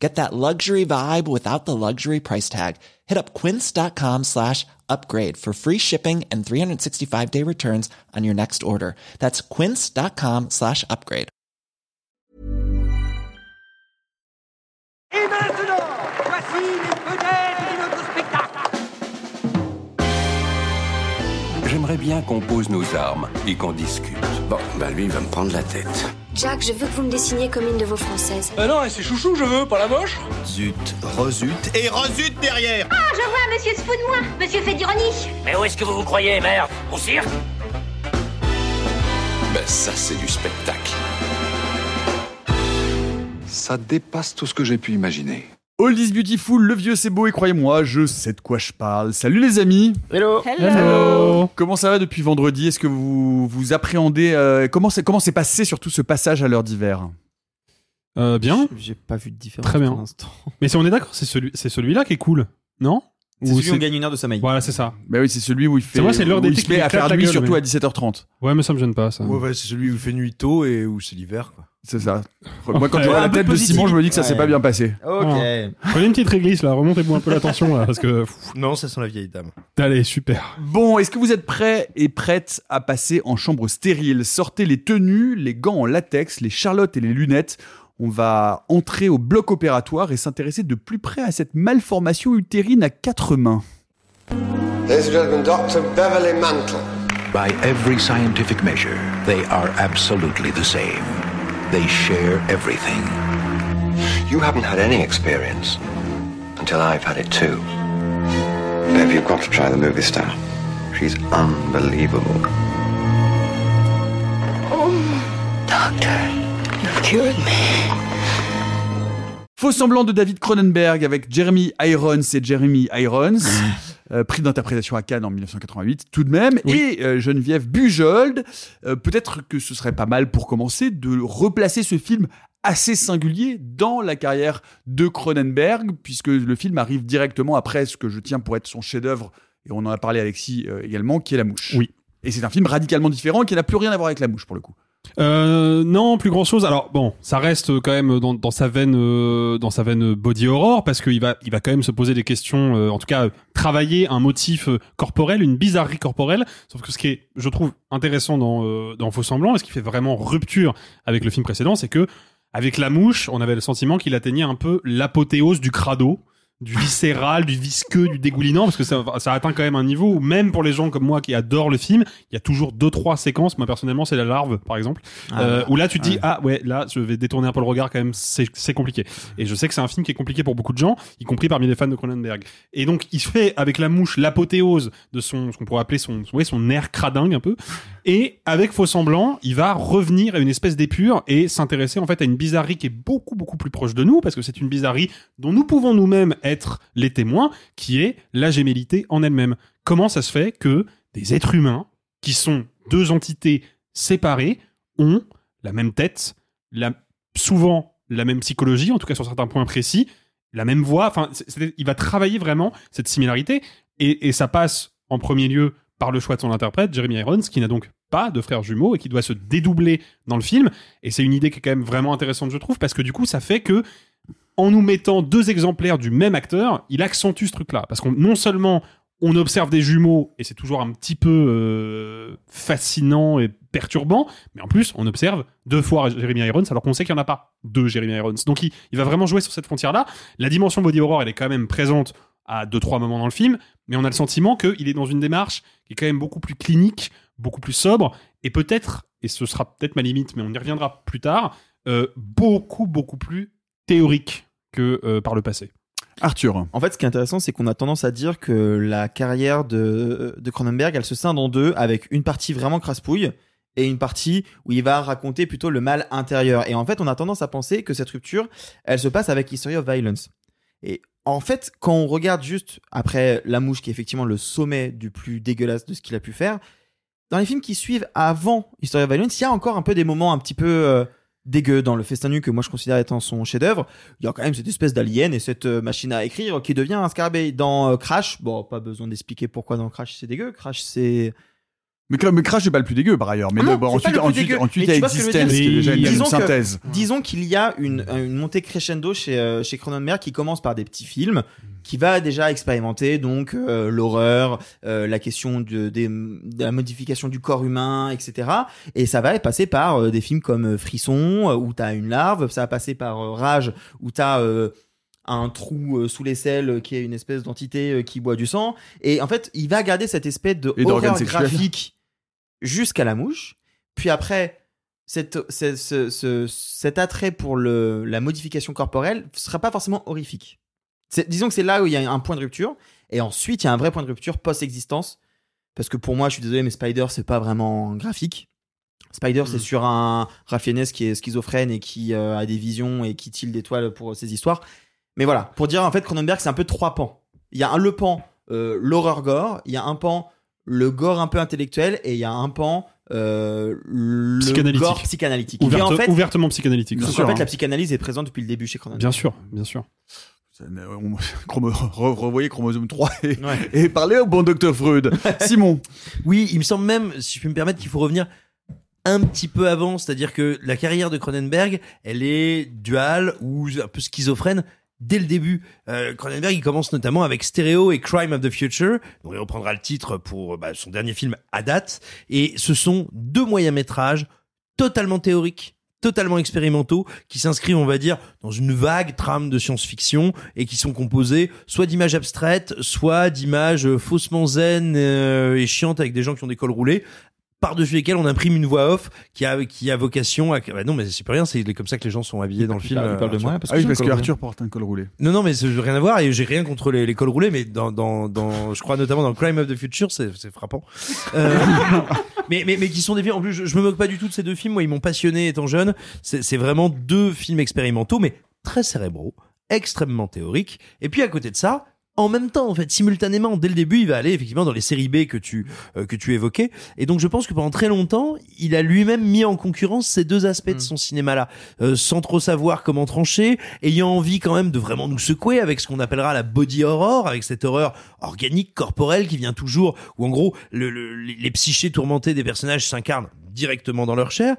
Get that luxury vibe without the luxury price tag. Hit up quince.com slash upgrade for free shipping and 365 day returns on your next order. That's quince.com slash upgrade. Et maintenant, voici les vedettes de notre spectacle. J'aimerais bien qu'on pose nos armes et qu'on discute. Bon, bah lui, il va me prendre la tête. Jack, je veux que vous me dessiniez comme une de vos françaises. Ah non, c'est chouchou, je veux, pas la moche. Zut, rezut et rezut derrière Ah, je vois, monsieur se fout de moi. Monsieur fait d'ironie. Mais où est-ce que vous vous croyez, merde? Au cirque? Ben ça, c'est du spectacle. Ça dépasse tout ce que j'ai pu imaginer. All is beautiful, le vieux c'est beau et croyez-moi, je sais de quoi je parle. Salut les amis Hello Hello Comment ça va depuis vendredi? Est-ce que vous vous appréhendez euh, Comment c'est comment s'est passé surtout ce passage à l'heure d'hiver? Euh, bien. J'ai pas vu de différence Très bien. pour l'instant. Mais si on est d'accord, c'est celui, c'est celui-là qui est cool, non? C'est Ou celui où on gagne une heure de sommeil. Voilà, c'est ça. Bah oui, c'est celui où il fait C'est vrai, c'est l'heure lui à faire la nuit gueule, surtout mais- à 17h30. Ouais, mais ça me gêne pas, ça. Ouais, ouais, c'est celui où il fait nuit tôt et où c'est l'hiver, quoi. C'est ça. Moi quand je vois la tête de. Simon, je me dis que ça s'est Ouais. pas bien passé. Ok. Prenez une petite réglisse là, remontez-vous un peu la tension là, parce que. Non, ça sent la vieille dame. allez, super. Bon, est-ce que vous êtes prêts et prêtes à passer en chambre stérile? Sortez les tenues, les gants en latex, les charlottes et les lunettes. On va entrer au bloc opératoire et s'intéresser de plus près à cette malformation utérine à quatre mains. Dr. Beverly Mantle. By every scientific measure, they are absolutely the same. They share everything. You haven't had any experience until I've had it too. Babe, you've got to try the movie star. She's unbelievable. Oh, doctor, you've cured me. Faux semblant de David Cronenberg avec Jeremy Irons et Jeremy Irons, euh, prix d'interprétation à Cannes en 1988 tout de même, et euh, Geneviève Bujold. Euh, Peut-être que ce serait pas mal pour commencer de replacer ce film assez singulier dans la carrière de Cronenberg, puisque le film arrive directement après ce que je tiens pour être son chef-d'œuvre, et on en a parlé Alexis également, qui est La Mouche. Oui. Et c'est un film radicalement différent qui n'a plus rien à voir avec La Mouche pour le coup. Euh, non, plus grand chose. Alors bon, ça reste quand même dans, dans sa veine, euh, dans sa veine body horror, parce qu'il va, il va quand même se poser des questions. euh, en tout cas, euh, travailler un motif euh, corporel, une bizarrerie corporelle. Sauf que ce qui est, je trouve, intéressant dans euh, dans Faux semblant, et ce qui fait vraiment rupture avec le film précédent, c'est que avec la mouche, on avait le sentiment qu'il atteignait un peu l'apothéose du crado du viscéral, du visqueux, du dégoulinant, parce que ça, ça atteint quand même un niveau où même pour les gens comme moi qui adorent le film, il y a toujours deux trois séquences. Moi personnellement, c'est la larve, par exemple, Ah, euh, où là tu te dis ouais. ah ouais, là je vais détourner un peu le regard quand même, c'est compliqué. Et je sais que c'est un film qui est compliqué pour beaucoup de gens, y compris parmi les fans de Cronenberg. Et donc il se fait avec la mouche l'apothéose de son ce qu'on pourrait appeler son son, ouais, son air cradingue un peu. Et avec Faux semblant, il va revenir à une espèce d'épure et s'intéresser en fait à une bizarrerie qui est beaucoup beaucoup plus proche de nous parce que c'est une bizarrerie dont nous pouvons nous-mêmes être les témoins, qui est la gémellité en elle-même. Comment ça se fait que des êtres humains qui sont deux entités séparées ont la même tête, la, souvent la même psychologie, en tout cas sur certains points précis, la même voix. Enfin, il va travailler vraiment cette similarité et ça passe en premier lieu par le choix de son interprète, Jeremy Irons, qui n'a donc pas de frère jumeau et qui doit se dédoubler dans le film. Et c'est une idée qui est quand même vraiment intéressante, je trouve, parce que du coup, ça fait que en nous mettant deux exemplaires du même acteur, il accentue ce truc-là. Parce qu'on non seulement on observe des jumeaux et c'est toujours un petit peu euh, fascinant et perturbant, mais en plus on observe deux fois Jeremy Irons alors qu'on sait qu'il n'y en a pas deux Jeremy Irons. Donc il, il va vraiment jouer sur cette frontière-là. La dimension body horror, elle est quand même présente à deux trois moments dans le film, mais on a le sentiment qu'il est dans une démarche qui est quand même beaucoup plus clinique, beaucoup plus sobre et peut-être, et ce sera peut-être ma limite, mais on y reviendra plus tard, euh, beaucoup beaucoup plus théorique que euh, par le passé. Arthur. En fait, ce qui est intéressant, c'est qu'on a tendance à dire que la carrière de, de Cronenberg, elle se scinde en deux, avec une partie vraiment crasse-pouille et une partie où il va raconter plutôt le mal intérieur. Et en fait, on a tendance à penser que cette rupture, elle se passe avec History of Violence. Et en fait, quand on regarde juste après La Mouche, qui est effectivement le sommet du plus dégueulasse de ce qu'il a pu faire, dans les films qui suivent avant History of Violence, il y a encore un peu des moments un petit peu euh, dégueux dans le festin nu que moi je considère étant son chef-d'œuvre. Il y a quand même cette espèce d'alien et cette euh, machine à écrire qui devient un scarabée. Dans euh, Crash, bon, pas besoin d'expliquer pourquoi dans Crash c'est dégueu. Crash c'est Mais, mais Crash, c'est pas le plus dégueu par ailleurs. Mais Ah non, ensuite, ensuite, ensuite, il y a Existence, qui est déjà une, Disons que- synthèse. Disons qu'il y a une, une montée crescendo chez, euh, chez Cronenberg qui commence par des petits films, qui va déjà expérimenter donc euh, l'horreur, euh, la question de, des- de la modification du corps humain, etc. Et ça va passer par euh, des films comme euh, Frisson, euh, où t'as une larve, ça va passer par euh, Rage, où t'as euh, un trou euh, sous l'aisselle euh, qui est une espèce d'entité euh, qui boit du sang. Et en fait, il va garder cette espèce de Et horreur graphique jusqu'à la mouche. Puis après, cette, ce- ce- ce- cet attrait pour le, la modification corporelle ne sera pas forcément horrifique. Disons que c'est là où il y a un point de rupture. Et ensuite, il y a un vrai point de rupture post-existence. Parce que pour moi, je suis désolé, mais Spider, c'est pas vraiment graphique. Spider, c'est sur un Ralph Fiennes qui est schizophrène et qui euh, a des visions et qui tire d'étoiles pour ses histoires. Mais voilà, pour dire en fait, Cronenberg, c'est un peu trois pans. Il y a un le pan, euh, l'horreur gore, il y a un pan, le gore un peu intellectuel, et il y a un pan, euh, le Psychanalytique. gore psychanalytique. Ouverte- Et en fait, ouvertement psychanalytique. bien en fait, sûr, la hein. psychanalyse est présente depuis le début chez Cronenberg. Bien sûr, bien sûr. On- re- Revoyez Chromosome 3 et, et parlez au bon docteur Freud. Simon. Oui, il me semble même, si je peux me permettre, qu'il faut revenir un petit peu avant, c'est-à-dire que la carrière de Cronenberg, elle est duale ou un peu schizophrène dès le début. Euh, Cronenberg, il commence notamment avec Stereo et Crime of the Future, dont il reprendra le titre pour bah, son dernier film à date, et ce sont deux moyens métrages totalement théoriques totalement expérimentaux qui s'inscrivent on va dire dans une vague trame de science-fiction et qui sont composés soit d'images abstraites soit d'images euh, faussement zen euh, et chiantes avec des gens qui ont des cols roulés par-dessus lesquels on imprime une voix off qui a qui a vocation à bah non mais c'est pas rien c'est comme ça que les gens sont habillés dans le film parle- il parle de Arthur. moi, parce Ah oui, parce que Arthur porte un col roulé. non, non, mais ça n'a rien à voir et j'ai rien contre les, les cols roulés, mais dans, dans, dans, je crois notamment dans Crime of the Future, c'est, c'est frappant. Euh, mais, mais, mais qui sont des films, en plus, je, je me moque pas du tout de ces deux films, moi, ils m'ont passionné étant jeune. C'est, c'est vraiment deux films expérimentaux, mais très cérébraux, extrêmement théoriques. Et puis, à côté de ça, en même temps, en fait, simultanément, dès le début, il va aller effectivement dans les séries B que tu euh, que tu évoquais. Et donc, je pense que pendant très longtemps, il a lui-même mis en concurrence ces deux aspects de son cinéma-là, euh, sans trop savoir comment trancher, ayant envie quand même de vraiment nous secouer avec ce qu'on appellera la body horror, avec cette horreur organique, corporelle, qui vient toujours, où en gros, le- le- les psychés tourmentés des personnages s'incarnent directement dans leur chair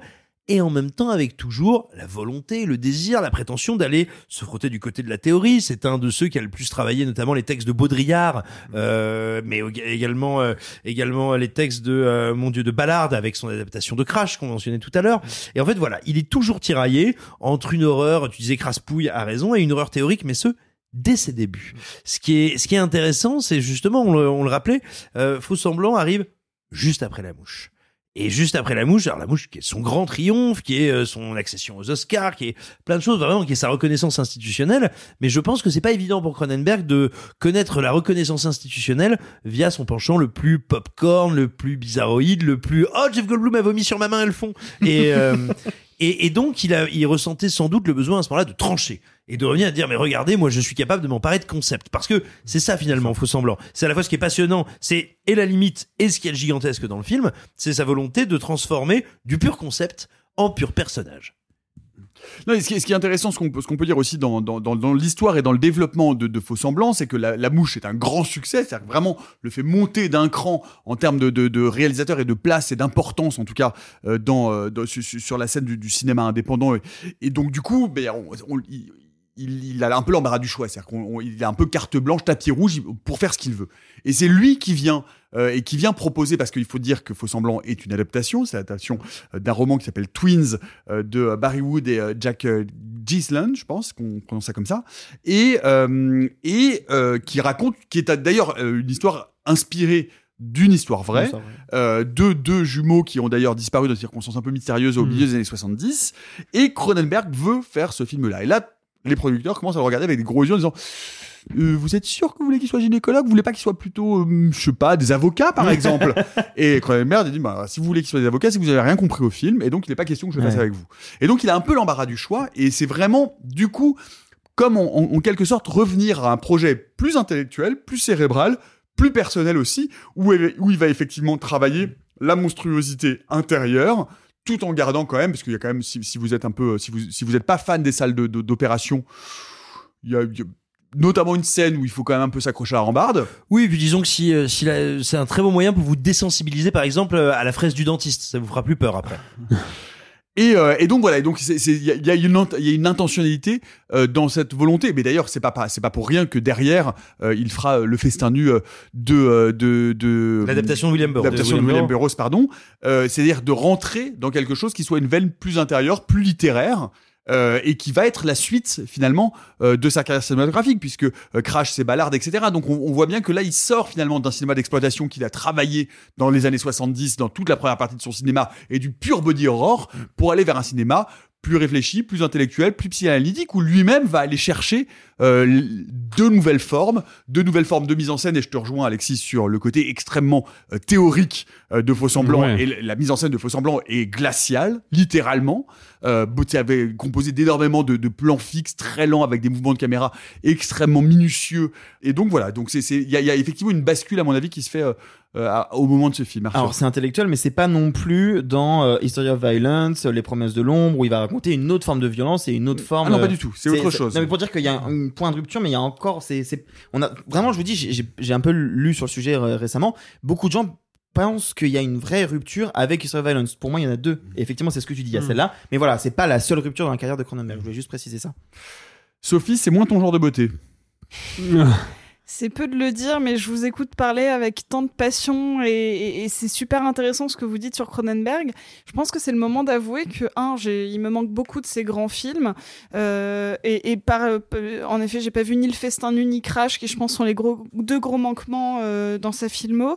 et en même temps avec toujours la volonté, le désir, la prétention d'aller se frotter du côté de la théorie. C'est un de ceux qui a le plus travaillé notamment les textes de Baudrillard, euh, mais ég- également euh, également les textes de euh, mon Dieu de Ballard avec son adaptation de Crash qu'on mentionnait tout à l'heure. Et en fait voilà, il est toujours tiraillé entre une horreur, tu disais crasse-pouille à raison, et une horreur théorique, mais ce dès ses débuts. Ce qui est ce qui est intéressant, c'est justement on le, on le rappelait, euh, Faux semblant arrive juste après la mouche. Et juste après la mouche, alors la mouche qui est son grand triomphe, qui est euh, son accession aux Oscars, qui est plein de choses vraiment, qui est sa reconnaissance institutionnelle. Mais je pense que c'est pas évident pour Cronenberg de connaître la reconnaissance institutionnelle via son penchant le plus popcorn, le plus bizarroïde, le plus oh Jeff Goldblum a vomi sur ma main, elles font. Et euh, et, donc il a il ressentait sans doute le besoin à ce moment-là de trancher et de revenir à dire mais regardez moi je suis capable de m'emparer de concepts. Parce que c'est ça finalement faux semblant. C'est à la fois ce qui est passionnant c'est et la limite et ce qui est gigantesque dans le film c'est sa volonté de transformer du pur concept en pur personnage Non, ce, qui est, intéressant, ce qu'on peut, dire aussi dans, l'histoire et dans le développement de, Faux Semblants, c'est que la, mouche est un grand succès, c'est-à-dire vraiment le fait monter d'un cran en termes de, réalisateur et de place et d'importance, en tout cas, euh, euh, sur, la scène du, cinéma indépendant. Et, donc, du coup, ben, il, il a un peu l'embarras du choix, c'est-à-dire qu'il a un peu carte blanche, tapis rouge pour faire ce qu'il veut. Et c'est lui qui vient euh, et qui vient proposer, parce qu'il faut dire que Faux Semblant est une adaptation, c'est l'adaptation euh, d'un roman qui s'appelle Twins euh, de Barry Wood et Jack Gisland, je pense qu'on prononce ça comme ça, et, et qui raconte, qui est d'ailleurs une histoire inspirée d'une histoire vraie, euh, de deux jumeaux qui ont d'ailleurs disparu dans des circonstances un peu mystérieuses au Mhm. milieu des années 70, et Cronenberg veut faire ce film-là. Et là, les producteurs commencent à le regarder avec des gros yeux en disant Euh, vous êtes sûr que vous voulez qu'il soit gynécologue? Vous voulez pas qu'il soit plutôt, euh, je sais pas, des avocats par exemple? Et Cronenberg a dit bah, si vous voulez qu'il soit des avocats, c'est que vous avez rien compris au film, et donc il n'est pas question que je le fasse Ouais. avec vous. Et donc il a un peu l'embarras du choix, et c'est vraiment du coup comme en, en- en quelque sorte revenir à un projet plus intellectuel, plus cérébral, plus personnel aussi, où, où il va effectivement travailler la monstruosité intérieure, tout en gardant quand même, parce qu'il y a quand même, si, si vous êtes un peu, si vous si vous n'êtes pas fan des salles de- de- d'opération, a, il y a notamment une scène où il faut quand même un peu s'accrocher à la rambarde. Oui, puis disons que si, euh, si c'est un très bon moyen pour vous désensibiliser, par exemple, euh, à la fraise du dentiste, ça vous fera plus peur après. Et, euh, et donc voilà, et donc il y y y a une intentionnalité euh, dans cette volonté. Mais d'ailleurs, c'est pas, pas c'est pas pour rien que derrière euh, il fera euh, le festin nu de de de L'adaptation de William Burroughs. l'adaptation de William William Burroughs, pardon. Euh, C'est-à-dire de rentrer dans quelque chose qui soit une veine plus intérieure, plus littéraire. Euh, et qui va être la suite finalement euh, de sa carrière cinématographique puisque euh, Crash c'est Ballard etc donc on, on voit bien que là il sort finalement d'un cinéma d'exploitation qu'il a travaillé dans les années 70 dans toute la première partie de son cinéma et du pur body horror pour aller vers un cinéma plus réfléchi, plus intellectuel, plus psychanalytique, où lui-même va aller chercher euh, de nouvelles formes, de nouvelles formes de mise en scène. Et je te rejoins, Alexis, sur le côté extrêmement euh, théorique euh, de Faux Semblant. Ouais. Et la mise en scène de Faux Semblant est glaciale, littéralement. Euh, avait composé d'énormément de, de plans fixes, très lents, avec des mouvements de caméra extrêmement minutieux. Et donc voilà, donc c'est, il y, y a effectivement une bascule, à mon avis, qui se fait euh, au moment de ce film. Arthur. Alors c'est intellectuel, mais c'est pas non plus dans euh, History of Violence, Les Promesses de l'ombre, où il va raconter une autre forme de violence et une autre forme. Ah non, pas euh, du tout, c'est autre chose. Non, mais pour dire qu'il y a un, un point de rupture, mais il y a encore, c'est, c'est, on a vraiment, je vous dis, j'ai- un peu lu sur le sujet euh, récemment. Beaucoup de gens pensent qu'il y a une vraie rupture avec History of Violence. Pour moi, il y en a deux. Et effectivement, c'est ce que tu dis, il y a Mm. celle-là. Mais voilà, c'est pas la seule rupture dans la carrière de Cronenberg. Je voulais juste préciser ça. Sophie, c'est moins ton genre de beauté. C'est peu de le dire, mais je vous écoute parler avec tant de passion et, et- et c'est super intéressant ce que vous dites sur Cronenberg. Je pense que c'est le moment d'avouer que, un, il me manque beaucoup de ces grands films. Euh, et, et par, euh, en effet, j'ai pas vu ni Le Festin ni Crash, qui je pense sont les gros, deux gros manquements euh, dans sa filmo.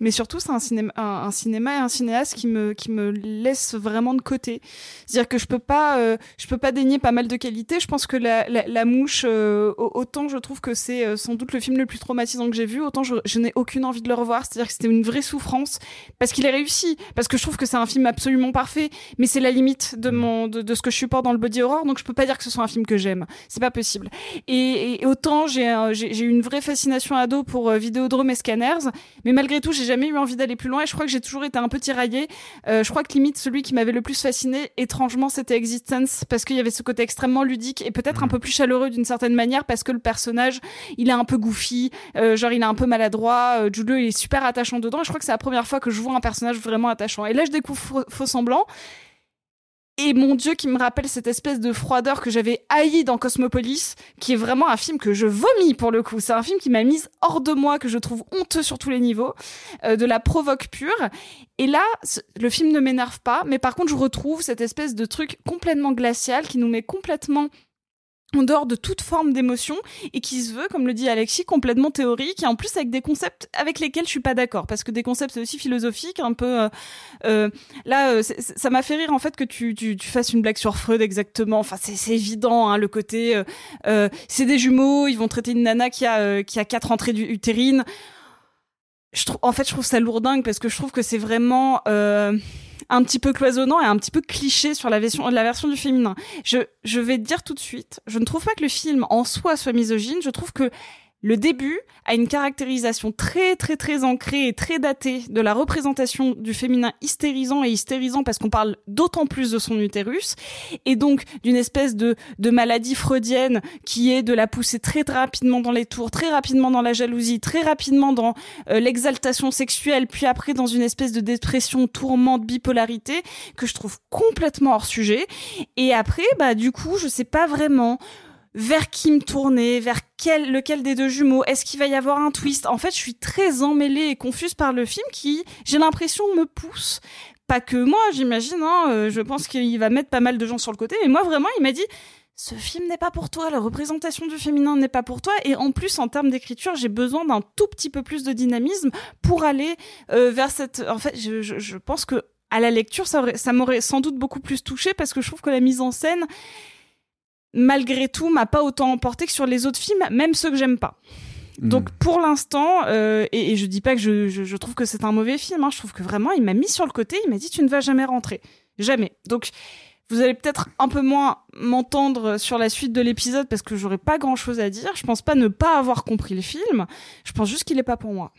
Mais surtout, c'est un cinéma, un, un cinéma et un cinéaste qui me, qui me laisse vraiment de côté. C'est-à-dire que je peux pas, euh, je peux pas dénier pas mal de qualités. Je pense que la, la, la mouche, euh, au- autant je trouve que c'est euh, sans doute le film le plus traumatisant que j'ai vu, autant je, je n'ai aucune envie de le revoir. C'est-à-dire que c'était une vraie souffrance parce qu'il est réussi, parce que je trouve que c'est un film absolument parfait, mais c'est la limite de mon, de, de ce que je supporte dans le body horror. Donc je peux pas dire que ce soit un film que j'aime. C'est pas possible. Et, et autant j'ai, j'ai, une vraie fascination ado pour Vidéodrome et Scanners, mais malgré tout, j'ai jamais eu envie d'aller plus loin et je crois que j'ai toujours été un peu tiraillée. Euh, je crois que limite celui qui m'avait le plus fasciné, étrangement, c'était Existence parce qu'il y avait ce côté extrêmement ludique et peut-être un peu plus chaleureux d'une certaine manière parce que le personnage, il est un peu goofy, euh, genre il est un peu maladroit. Euh, Jules, il est super attachant dedans et je crois que c'est la première fois que je vois un personnage vraiment attachant. Et là, je découvre Faux- Faux Semblant. Et mon Dieu, qui me rappelle cette espèce de froideur que j'avais haï dans Cosmopolis, qui est vraiment un film que je vomis pour le coup. C'est un film qui m'a mise hors de moi, que je trouve honteux sur tous les niveaux, euh, de la provoque pure. Et là, le film ne m'énerve pas, mais par contre, je retrouve cette espèce de truc complètement glacial qui nous met complètement en dehors de toute forme d'émotion et qui se veut, comme le dit Alexis, complètement théorique et en plus avec des concepts avec lesquels je suis pas d'accord. Parce que des concepts aussi philosophiques un peu euh, euh, là euh, ça m'a fait rire en fait que tu, tu, tu fasses une blague sur Freud exactement. Enfin c'est évident hein, le côté euh, c'est des jumeaux ils vont traiter une nana qui a qui a quatre entrées utérines. Je en fait je trouve ça lourdingue parce que je trouve que c'est vraiment un petit peu cloisonnant et un petit peu cliché sur la version, la version du féminin. Je, je vais te dire tout de suite, je ne trouve pas que le film en soi soit misogyne, je trouve que le début a une caractérisation très très très ancrée et très datée de la représentation du féminin hystérisant et hystérisant parce qu'on parle d'autant plus de son utérus et donc d'une espèce de, maladie freudienne qui est de la pousser très très rapidement dans les tours, très rapidement dans la jalousie, très rapidement dans euh, l'exaltation sexuelle, puis après dans une espèce de dépression, tourmente, bipolarité que je trouve complètement hors sujet. Et après, bah du coup, je sais pas vraiment vers qui me tourner, vers quel, lequel des deux jumeaux, est-ce qu'il va y avoir un twist? En fait, je suis très emmêlée et confuse par le film qui, j'ai l'impression, me pousse. Pas que moi, j'imagine, hein, euh, je pense qu'il va mettre pas mal de gens sur le côté, mais moi vraiment, il m'a dit, ce film n'est pas pour toi, la représentation du féminin n'est pas pour toi, et en plus, en termes d'écriture, j'ai besoin d'un tout petit peu plus de dynamisme pour aller euh, vers cette... En fait, je, pense que à la lecture, ça m'aurait sans doute beaucoup plus touché parce que je trouve que la mise en scène malgré tout, m'a pas autant emporté que sur les autres films, même ceux que j'aime pas. Donc pour l'instant, euh, et, et je dis pas que je, je, je trouve que c'est un mauvais film, hein, je trouve que vraiment il m'a mis sur le côté, il m'a dit tu ne vas jamais rentrer, jamais. Donc vous allez peut-être un peu moins m'entendre sur la suite de l'épisode parce que j'aurais pas grand chose à dire. Je pense pas ne pas avoir compris le film. Je pense juste qu'il est pas pour moi.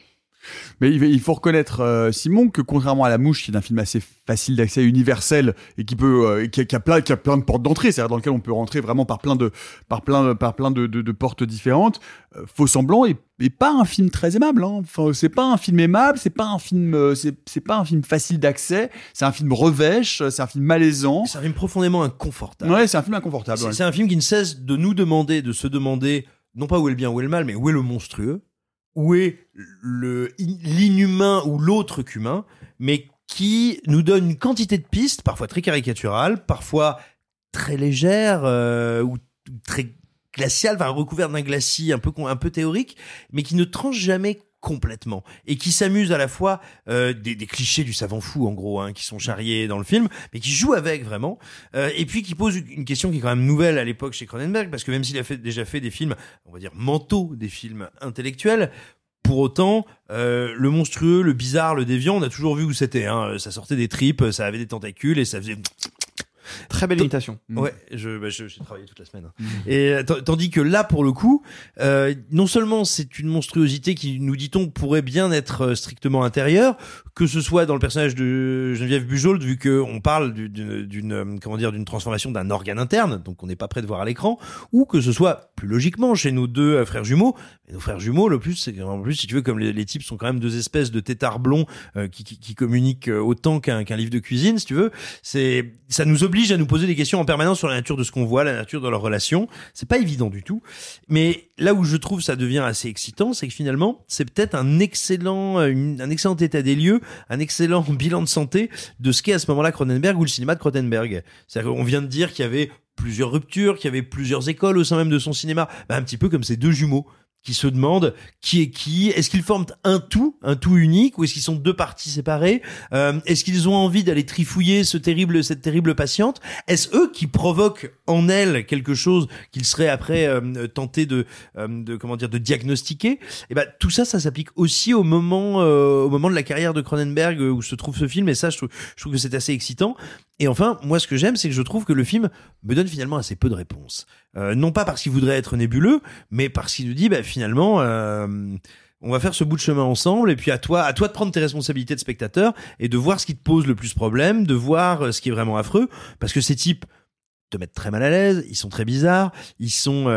Mais il faut reconnaître, euh, Simon, que contrairement à La Mouche, qui est un film assez facile d'accès, universel, et qui peut, euh, qui, a, qui a plein, qui a plein de portes d'entrée, c'est-à-dire dans lequel on peut rentrer vraiment par plein de, par plein, par plein de, de, de portes différentes. Euh, Faux semblant est pas un film très aimable. Hein. Enfin, c'est pas un film aimable, c'est pas un film, c'est, c'est pas un film facile d'accès. C'est un film revêche, c'est un film malaisant. C'est un film profondément inconfortable. Ouais, c'est un film inconfortable. C'est ouais. c'est un film qui ne cesse de nous demander, de se demander, non pas où est le bien, où est le mal, mais où est le monstrueux, où est l'inhumain ou l'autre qu'humain, mais qui nous donne une quantité de pistes, parfois très caricaturales, parfois très légères euh, ou très glaciales, enfin recouvertes d'un glacis un peu théorique, mais qui ne tranche jamais complètement et qui s'amuse à la fois euh, des, des clichés du savant fou en gros hein, qui sont charriés dans le film mais qui joue avec vraiment euh, et puis qui pose une question qui est quand même nouvelle à l'époque chez Cronenberg parce que même s'il a fait, déjà fait des films on va dire mentaux des films intellectuels pour autant, euh, le monstrueux, le bizarre, le déviant, on a toujours vu où c'était. Hein. Ça sortait des tripes, ça avait des tentacules et ça faisait Très belle imitation. Ouais, je, bah, je- j'ai travaillé toute la semaine. Et euh, tandis que là, pour le coup, euh, non seulement c'est une monstruosité qui, nous dit-on, pourrait bien être euh, strictement intérieure, que ce soit dans le personnage de Geneviève Bujold, vu que on parle du- d'une, d'une, euh, comment dire, d'une transformation d'un organe interne, donc on n'est pas prêt de voir à l'écran, ou que ce soit plus logiquement chez nos deux frères jumeaux. Et nos frères jumeaux, le plus, c'est qu'en plus, si tu veux, comme les, les types sont quand même deux espèces de têtards blonds euh, qui, qui, qui communiquent autant qu'un, qu'un livre de cuisine, si tu veux, c'est, ça nous oblige à nous poser des questions en permanence sur la nature de ce qu'on voit, la nature de leur relation. C'est pas évident du tout. Mais là où je trouve ça devient assez excitant, c'est que finalement, c'est peut-être un excellent, euh, un excellent état des lieux, un excellent bilan de santé de ce qu'est à ce moment-là Cronenberg ou le cinéma de Cronenberg. C'est-à-dire qu'on vient de dire qu'il y avait plusieurs ruptures, qu'il y avait plusieurs écoles au sein même de son cinéma. Bah, un petit peu comme ces deux jumeaux qui se demandent qui est qui. Est-ce qu'ils forment un tout, un tout unique, ou est-ce qu'ils sont deux parties séparées Euh, Est-ce qu'ils ont envie d'aller trifouiller ce terrible, cette terrible patiente? Est-ce eux qui provoquent en elle quelque chose qu'ils seraient après euh, tentés de, euh, de comment dire, de diagnostiquer? Et ben tout ça, ça s'applique aussi au moment, euh, au moment de la carrière de Cronenberg euh, où se trouve ce film. Et ça, je trouve, je trouve que c'est assez excitant. Et enfin, moi, ce que j'aime, c'est que je trouve que le film me donne finalement assez peu de réponses. Euh, non pas parce qu'il voudrait être nébuleux, mais parce qu'il nous dit, bah, finalement, euh, on va faire ce bout de chemin ensemble, et puis à toi, à toi de prendre tes responsabilités de spectateur et de voir ce qui te pose le plus problème, de voir euh, ce qui est vraiment affreux, parce que ces types te mettent très mal à l'aise, ils sont très bizarres, ils sont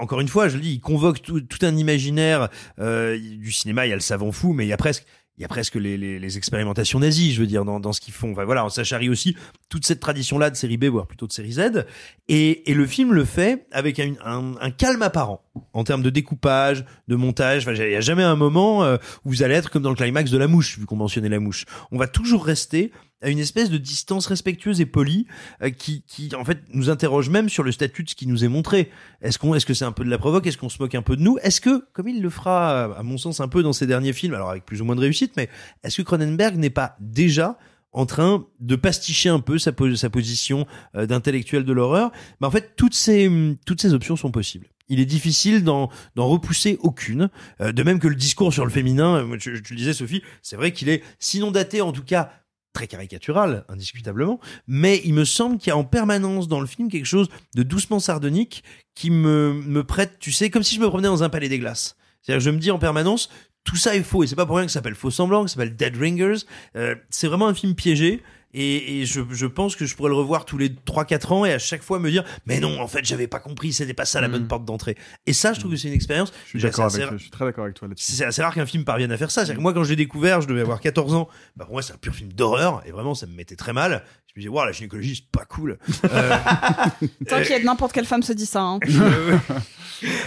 encore une fois, je le dis, ils convoquent tout, un imaginaire du cinéma. Il y a le savant fou, mais il y a presque il y a presque les, les, les expérimentations nazies, je veux dire, dans, dans ce qu'ils font. Enfin, voilà, ça charrie aussi toute cette tradition-là de série B, voire plutôt de série Z. Et, et le film le fait avec un, un, un calme apparent en termes de découpage, de montage. Enfin, il n'y a jamais un moment euh, où vous allez être comme dans le climax de La Mouche, vu qu'on mentionnait La Mouche. On va toujours rester à une espèce de distance respectueuse et polie euh, qui, qui, en fait, nous interroge même sur le statut de ce qui nous est montré. Est-ce qu'on, est-ce que c'est un peu de la provoque? Est-ce qu'on se moque un peu de nous? Est-ce que, comme il le fera, à mon sens, un peu dans ses derniers films, alors avec plus ou moins de réussite, mais est-ce que Cronenberg n'est pas déjà en train de pasticher un peu sa, sa position euh, d'intellectuel de l'horreur? Mais en fait, toutes ces, toutes ces options sont possibles. Il est difficile d'en repousser aucune. Euh, de même que le discours sur le féminin, euh, tu, tu le disais Sophie, c'est vrai qu'il est sinon daté, en tout cas très caricatural, indiscutablement, mais il me semble qu'il y a en permanence dans le film quelque chose de doucement sardonique qui me, me prête, tu sais, comme si je me promenais dans un palais des glaces. C'est-à-dire que je me dis en permanence, tout ça est faux, et c'est pas pour rien que ça s'appelle Faux Semblant, que ça s'appelle Dead Ringers. Euh, c'est vraiment un film piégé, et, et je, je pense que je pourrais le revoir tous les 3-4 ans, et à chaque fois me dire, mais non, en fait, j'avais pas compris, c'était pas ça la bonne porte d'entrée. Et ça, je trouve que c'est une expérience. Je suis déjà, d'accord c'est avec, assez- je suis très d'accord avec toi là-dessus. c'est assez rare qu'un film parvienne à faire ça. C'est-à-dire que moi, quand je l'ai découvert, je devais avoir 14 ans. Bah, pour moi, c'est un pur film d'horreur. Et vraiment, ça me mettait très mal. Je me disais, waouh, la gynécologie, c'est pas cool. Euh, T'inquiète, n'importe quelle femme se dit ça. hein.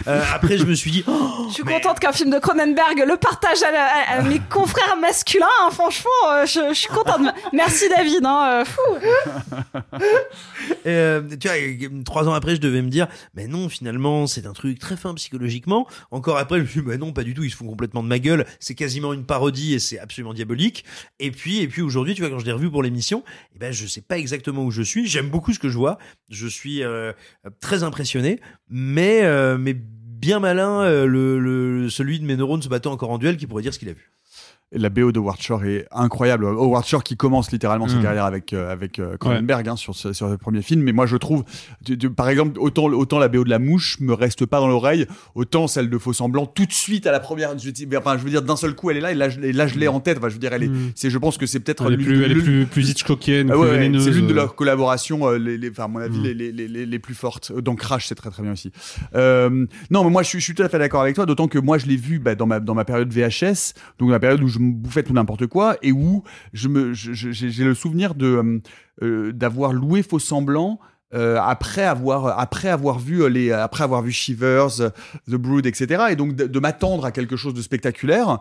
euh, après, je me suis dit, oh, Je suis contente qu'un film de Cronenberg le partage à, la- à- à mes confrères masculins. hein, franchement, euh, je, je suis contente. Merci David. Hein, euh, fou. Euh, tu vois, trois ans après, je devais me dire, mais non, finalement, c'est un truc très fin psychologiquement. Encore après, je me suis dit, bah non, pas du tout, ils se font complètement de ma gueule. C'est quasiment une parodie et c'est absolument diabolique. Et puis, et puis aujourd'hui, tu vois, quand je l'ai revu pour l'émission, eh ben, je sais pas exactement où je suis. J'aime beaucoup ce que je vois. Je suis euh, très impressionné, mais, euh, mais bien malin, euh, le, celui de mes neurones se battant encore en duel qui pourrait dire ce qu'il a vu. La BO de Shore est incroyable. Howard Shore qui commence littéralement sa Mm. carrière avec euh, avec euh, Cronenberg hein, sur ce, sur le premier film. Mais moi je trouve, tu- tu- par exemple, autant autant la BO de La Mouche me reste pas dans l'oreille, autant celle de Faux Semblant tout de suite à la première. Je, enfin, je veux dire d'un seul coup elle est là et là je, et là, je l'ai en tête. Enfin, je veux dire elle est. Mm. C'est je pense que c'est peut-être Elle est plus, elle est l'une- plus, plus Hitchcockienne, ah ouais, c'est l'une de euh. leurs collaborations, euh, les, les- enfin, à mon avis, Mm. les, les, les, les plus fortes. Dans Crash, c'est très très bien aussi. Euh, non, mais moi, je suis, je suis tout à fait d'accord avec toi, d'autant que moi, je l'ai vu bah, dans, ma, dans ma période VHS, donc la période où je me bouffais tout n'importe quoi, et où je me, je- je- j'ai le souvenir de euh, euh, d'avoir loué Faux Semblant. euh, après avoir après avoir vu les après avoir vu Shivers, The Brood, etc. Et donc de, m'attendre à quelque chose de spectaculaire.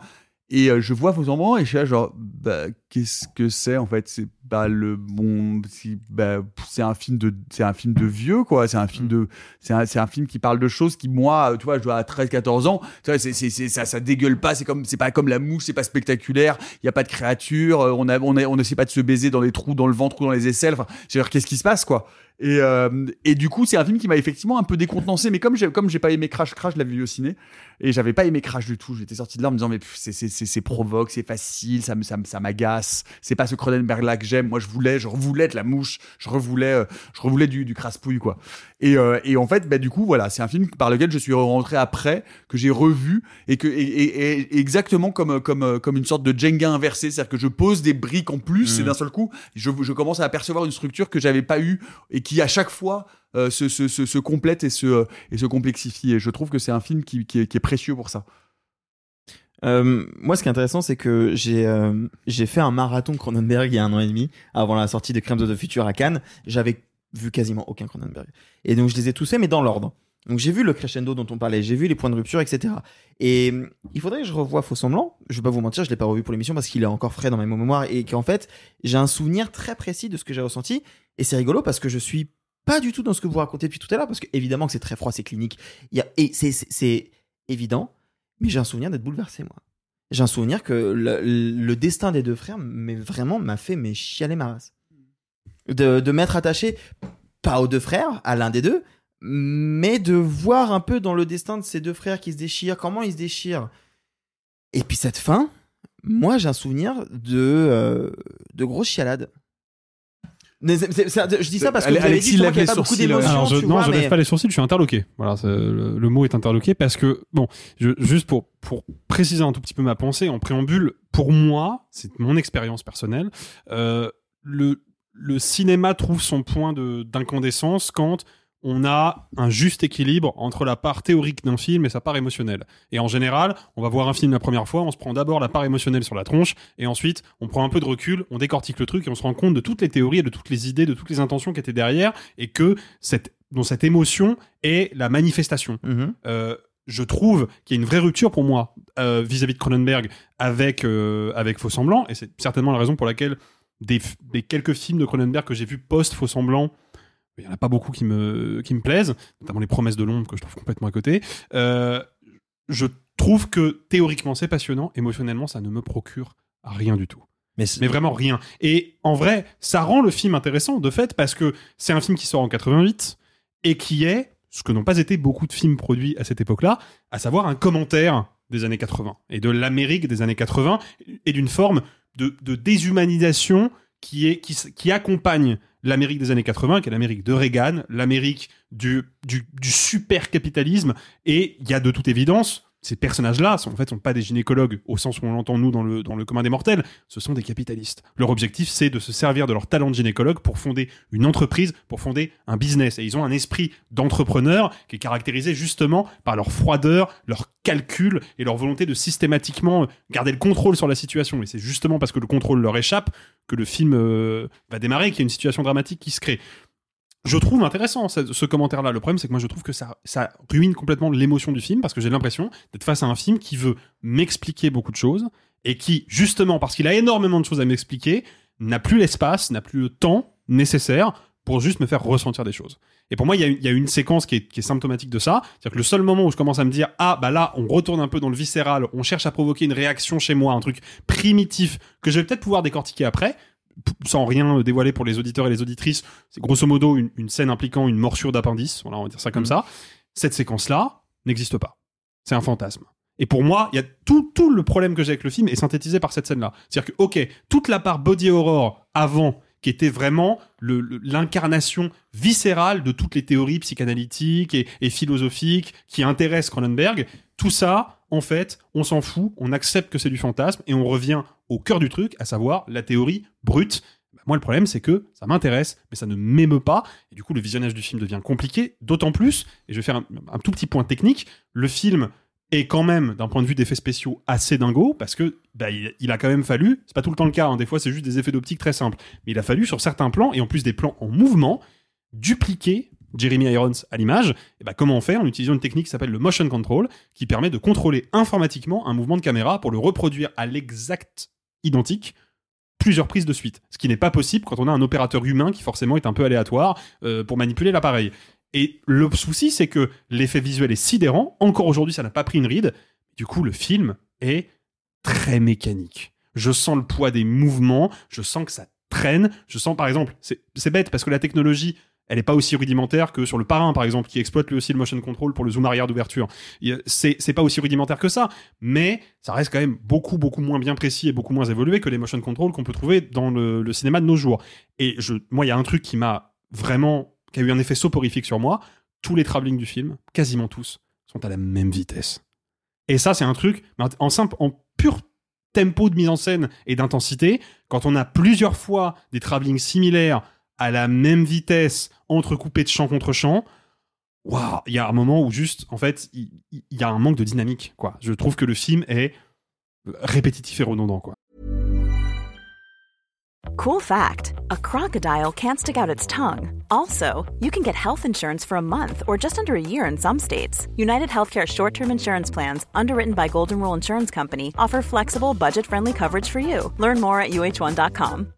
Et je vois Faux Semblant et je suis là genre bah, qu'est-ce que c'est en fait? C'est pas le bon si- bah, c'est un film de c'est un film de vieux quoi c'est un film de c'est un, un film qui parle de choses qui moi tu vois je dois à 13 14 ans c'est c'est ça ça dégueule pas c'est comme c'est pas comme la mouche c'est pas spectaculaire il y a pas de créature euh, on a on a, on essaie pas de se baiser dans les trous dans le ventre ou dans les aisselles enfin qu'est-ce qui se passe quoi? Et, euh, et du coup, c'est un film qui m'a effectivement un peu décontenancé. Mais comme j'ai comme j'ai pas aimé Crash, Crash, je l'avais vu au ciné et j'avais pas aimé Crash du tout. J'étais sorti de là en me disant mais c'est c'est c'est c'est provoque, c'est facile, ça me ça me- ça m'agace. C'est pas ce Cronenberg là que j'aime. Moi, je voulais, je revoulais être la mouche, je revoulais, euh, je revoulais du du crasse-pouille quoi. Et euh, et en fait, bah du coup, voilà, c'est un film par lequel je suis rentré après, que j'ai revu et que et, et- et exactement comme comme comme une sorte de Jenga inversé, c'est-à-dire que je pose des briques en plus Mm. et d'un seul coup, je, je commence à apercevoir une structure que j'avais pas eu et qui à chaque fois euh, se, se, se, se complète et se, euh, et se complexifie. Et je trouve que c'est un film qui, qui, est, qui est précieux pour ça. Euh, moi, ce qui est intéressant, c'est que j'ai euh, j'ai fait un marathon Cronenberg il y a un an et demi avant la sortie de Crimes of the Future à Cannes. J'avais vu quasiment aucun Cronenberg. Et donc, je les ai tous faits, mais dans l'ordre. Donc, j'ai vu le crescendo dont on parlait, j'ai vu les points de rupture, etc. Et euh, il faudrait que je revoie Faux Semblant. Je vais pas vous mentir, je l'ai pas revu pour l'émission parce qu'il est encore frais dans mes mémoires et qu'en fait, j'ai un souvenir très précis de ce que j'ai ressenti. Et c'est rigolo parce que je suis pas du tout dans ce que vous racontez depuis tout à l'heure parce que évidemment que c'est très froid, c'est clinique. Il y a, et c'est- évident, mais j'ai un souvenir d'être bouleversé, moi. J'ai un souvenir que le, destin des deux frères, mais vraiment, m'a fait mais chialer ma race. De, de m'être attaché, pas aux deux frères, à l'un des deux, mais de voir un peu dans le destin de ces deux frères qui se déchirent, comment ils se déchirent. Et puis cette fin, moi j'ai un souvenir de, euh, de grosses. Mais c'est- c'est- c'est- je dis ça parce que vous avez Alexis dit justement lève qu'il les a pas beaucoup sourcils, ouais. d'émotions. Alors, je, tu non, vois, je mais- lève pas les sourcils, je suis interloqué. Voilà, c'est- le, le mot est interloqué parce que, bon, je- juste pour, pour préciser un tout petit peu ma pensée, en préambule, pour moi, c'est mon expérience personnelle, euh, le, le cinéma trouve son point de- d'incandescence quand on a un juste équilibre entre la part théorique d'un film et sa part émotionnelle. Et en général, on va voir un film la première fois, on se prend d'abord la part émotionnelle sur la tronche, et ensuite, on prend un peu de recul, on décortique le truc, et on se rend compte de toutes les théories, et de toutes les idées, de toutes les intentions qui étaient derrière, et que cette, dont cette émotion est la manifestation. Mhm. Euh, je trouve qu'il y a une vraie rupture pour moi euh, vis-à-vis de Cronenberg avec euh, avec Faux Semblant et c'est certainement la raison pour laquelle des, des quelques films de Cronenberg que j'ai vus post Faux Semblant il y en a pas beaucoup qui me qui me plaisent notamment les Promesses de l'ombre que je trouve complètement à côté. Euh, je trouve que théoriquement c'est passionnant. Émotionnellement ça ne me procure rien du tout. Mais, vraiment rien. Et en vrai ça rend le film intéressant de fait parce que c'est un film qui sort en 88 et qui est ce que n'ont pas été beaucoup de films produits à cette époque-là, à savoir un commentaire des années 80 et de l'Amérique des années 80 et d'une forme de, de déshumanisation qui, est, qui, qui accompagne l'Amérique des années 80, qui est l'Amérique de Reagan, l'Amérique du, du, du super capitalisme. Et il y a de toute évidence, ces personnages-là sont en fait sont pas des gynécologues au sens où on l'entend nous dans le, dans le commun des mortels, ce sont des capitalistes. Leur objectif, c'est de se servir de leur talent de gynécologue pour fonder une entreprise, pour fonder un business. Et ils ont un esprit d'entrepreneur qui est caractérisé justement par leur froideur, leur calcul et leur volonté de systématiquement garder le contrôle sur la situation. Et c'est justement parce que le contrôle leur échappe que le film euh, va démarrer, qu'il y a une situation dramatique qui se crée. Je trouve intéressant ce, commentaire-là. Le problème, c'est que moi, je trouve que ça, ruine complètement l'émotion du film parce que j'ai l'impression d'être face à un film qui veut m'expliquer beaucoup de choses et qui, justement, parce qu'il a énormément de choses à m'expliquer, n'a plus l'espace, n'a plus le temps nécessaire pour juste me faire ressentir des choses. Et pour moi, il y a, une- séquence qui est, qui est symptomatique de ça. C'est-à-dire que le seul moment où je commence à me dire, ah, bah là, on retourne un peu dans le viscéral, on cherche à provoquer une réaction chez moi, un truc primitif que je vais peut-être pouvoir décortiquer après, sans rien dévoiler pour les auditeurs et les auditrices. C'est grosso modo une, une scène impliquant une morsure d'appendice. Voilà, on va dire ça comme ça. Cette séquence-là n'existe pas. C'est un fantasme. Et pour moi, il y a tout, tout le problème que j'ai avec le film est synthétisé par cette scène-là. C'est-à-dire que, ok, toute la part body horror avant, qui était vraiment l'incarnation viscérale de toutes les théories psychanalytiques et, et philosophiques qui intéressent Cronenberg, tout ça, en fait, on s'en fout, on accepte que c'est du fantasme et on revient au cœur du truc, à savoir la théorie brute. Bah, moi, le problème, c'est que ça m'intéresse, mais ça ne m'émeut pas. Et du coup, le visionnage du film devient compliqué, d'autant plus, et je vais faire un, tout petit point technique, le film est quand même, d'un point de vue d'effets spéciaux, assez dingo, parce que bah, il, il a quand même fallu, c'est pas tout le temps le cas, hein, des fois c'est juste des effets d'optique très simples, mais il a fallu sur certains plans, et en plus des plans en mouvement, dupliquer Jeremy Irons à l'image, et bah, comment on fait En utilisant une technique qui s'appelle le motion control, qui permet de contrôler informatiquement un mouvement de caméra pour le reproduire à l'exact identique plusieurs prises de suite. Ce qui n'est pas possible quand on a un opérateur humain qui forcément est un peu aléatoire euh, pour manipuler l'appareil. Et le souci, c'est que l'effet visuel est sidérant. Encore aujourd'hui, ça n'a pas pris une ride. Du coup, le film est très mécanique. Je sens le poids des mouvements, je sens que ça traîne. Je sens, par exemple, c'est bête parce que la technologie, elle n'est pas aussi rudimentaire que sur le parrain, par exemple, qui exploite lui aussi le motion control pour le zoom arrière d'ouverture. C'est pas aussi rudimentaire que ça, mais ça reste quand même beaucoup, beaucoup moins bien précis et beaucoup moins évolué que les motion control qu'on peut trouver dans le, cinéma de nos jours. Et je, moi, il y a un truc qui m'a vraiment, qui a eu un effet soporifique sur moi. Tous les travelling du film, quasiment tous, sont à la même vitesse. Et ça, c'est un truc, en simple, en pur tempo de mise en scène et d'intensité, quand on a plusieurs fois des travelling similaires à la même vitesse, entrecoupés de champ contre champ, waouh, il y a un moment où juste, en fait, il y, a un manque de dynamique, quoi. Je trouve que le film est répétitif et redondant, quoi. Cool fact a crocodile can't stick out its tongue. Also, you can get health insurance for a month or just under a year in some states. United Healthcare short term insurance plans, underwritten by Golden Rule Insurance Company, offer flexible, budget friendly coverage for you. Learn more at uh1.com.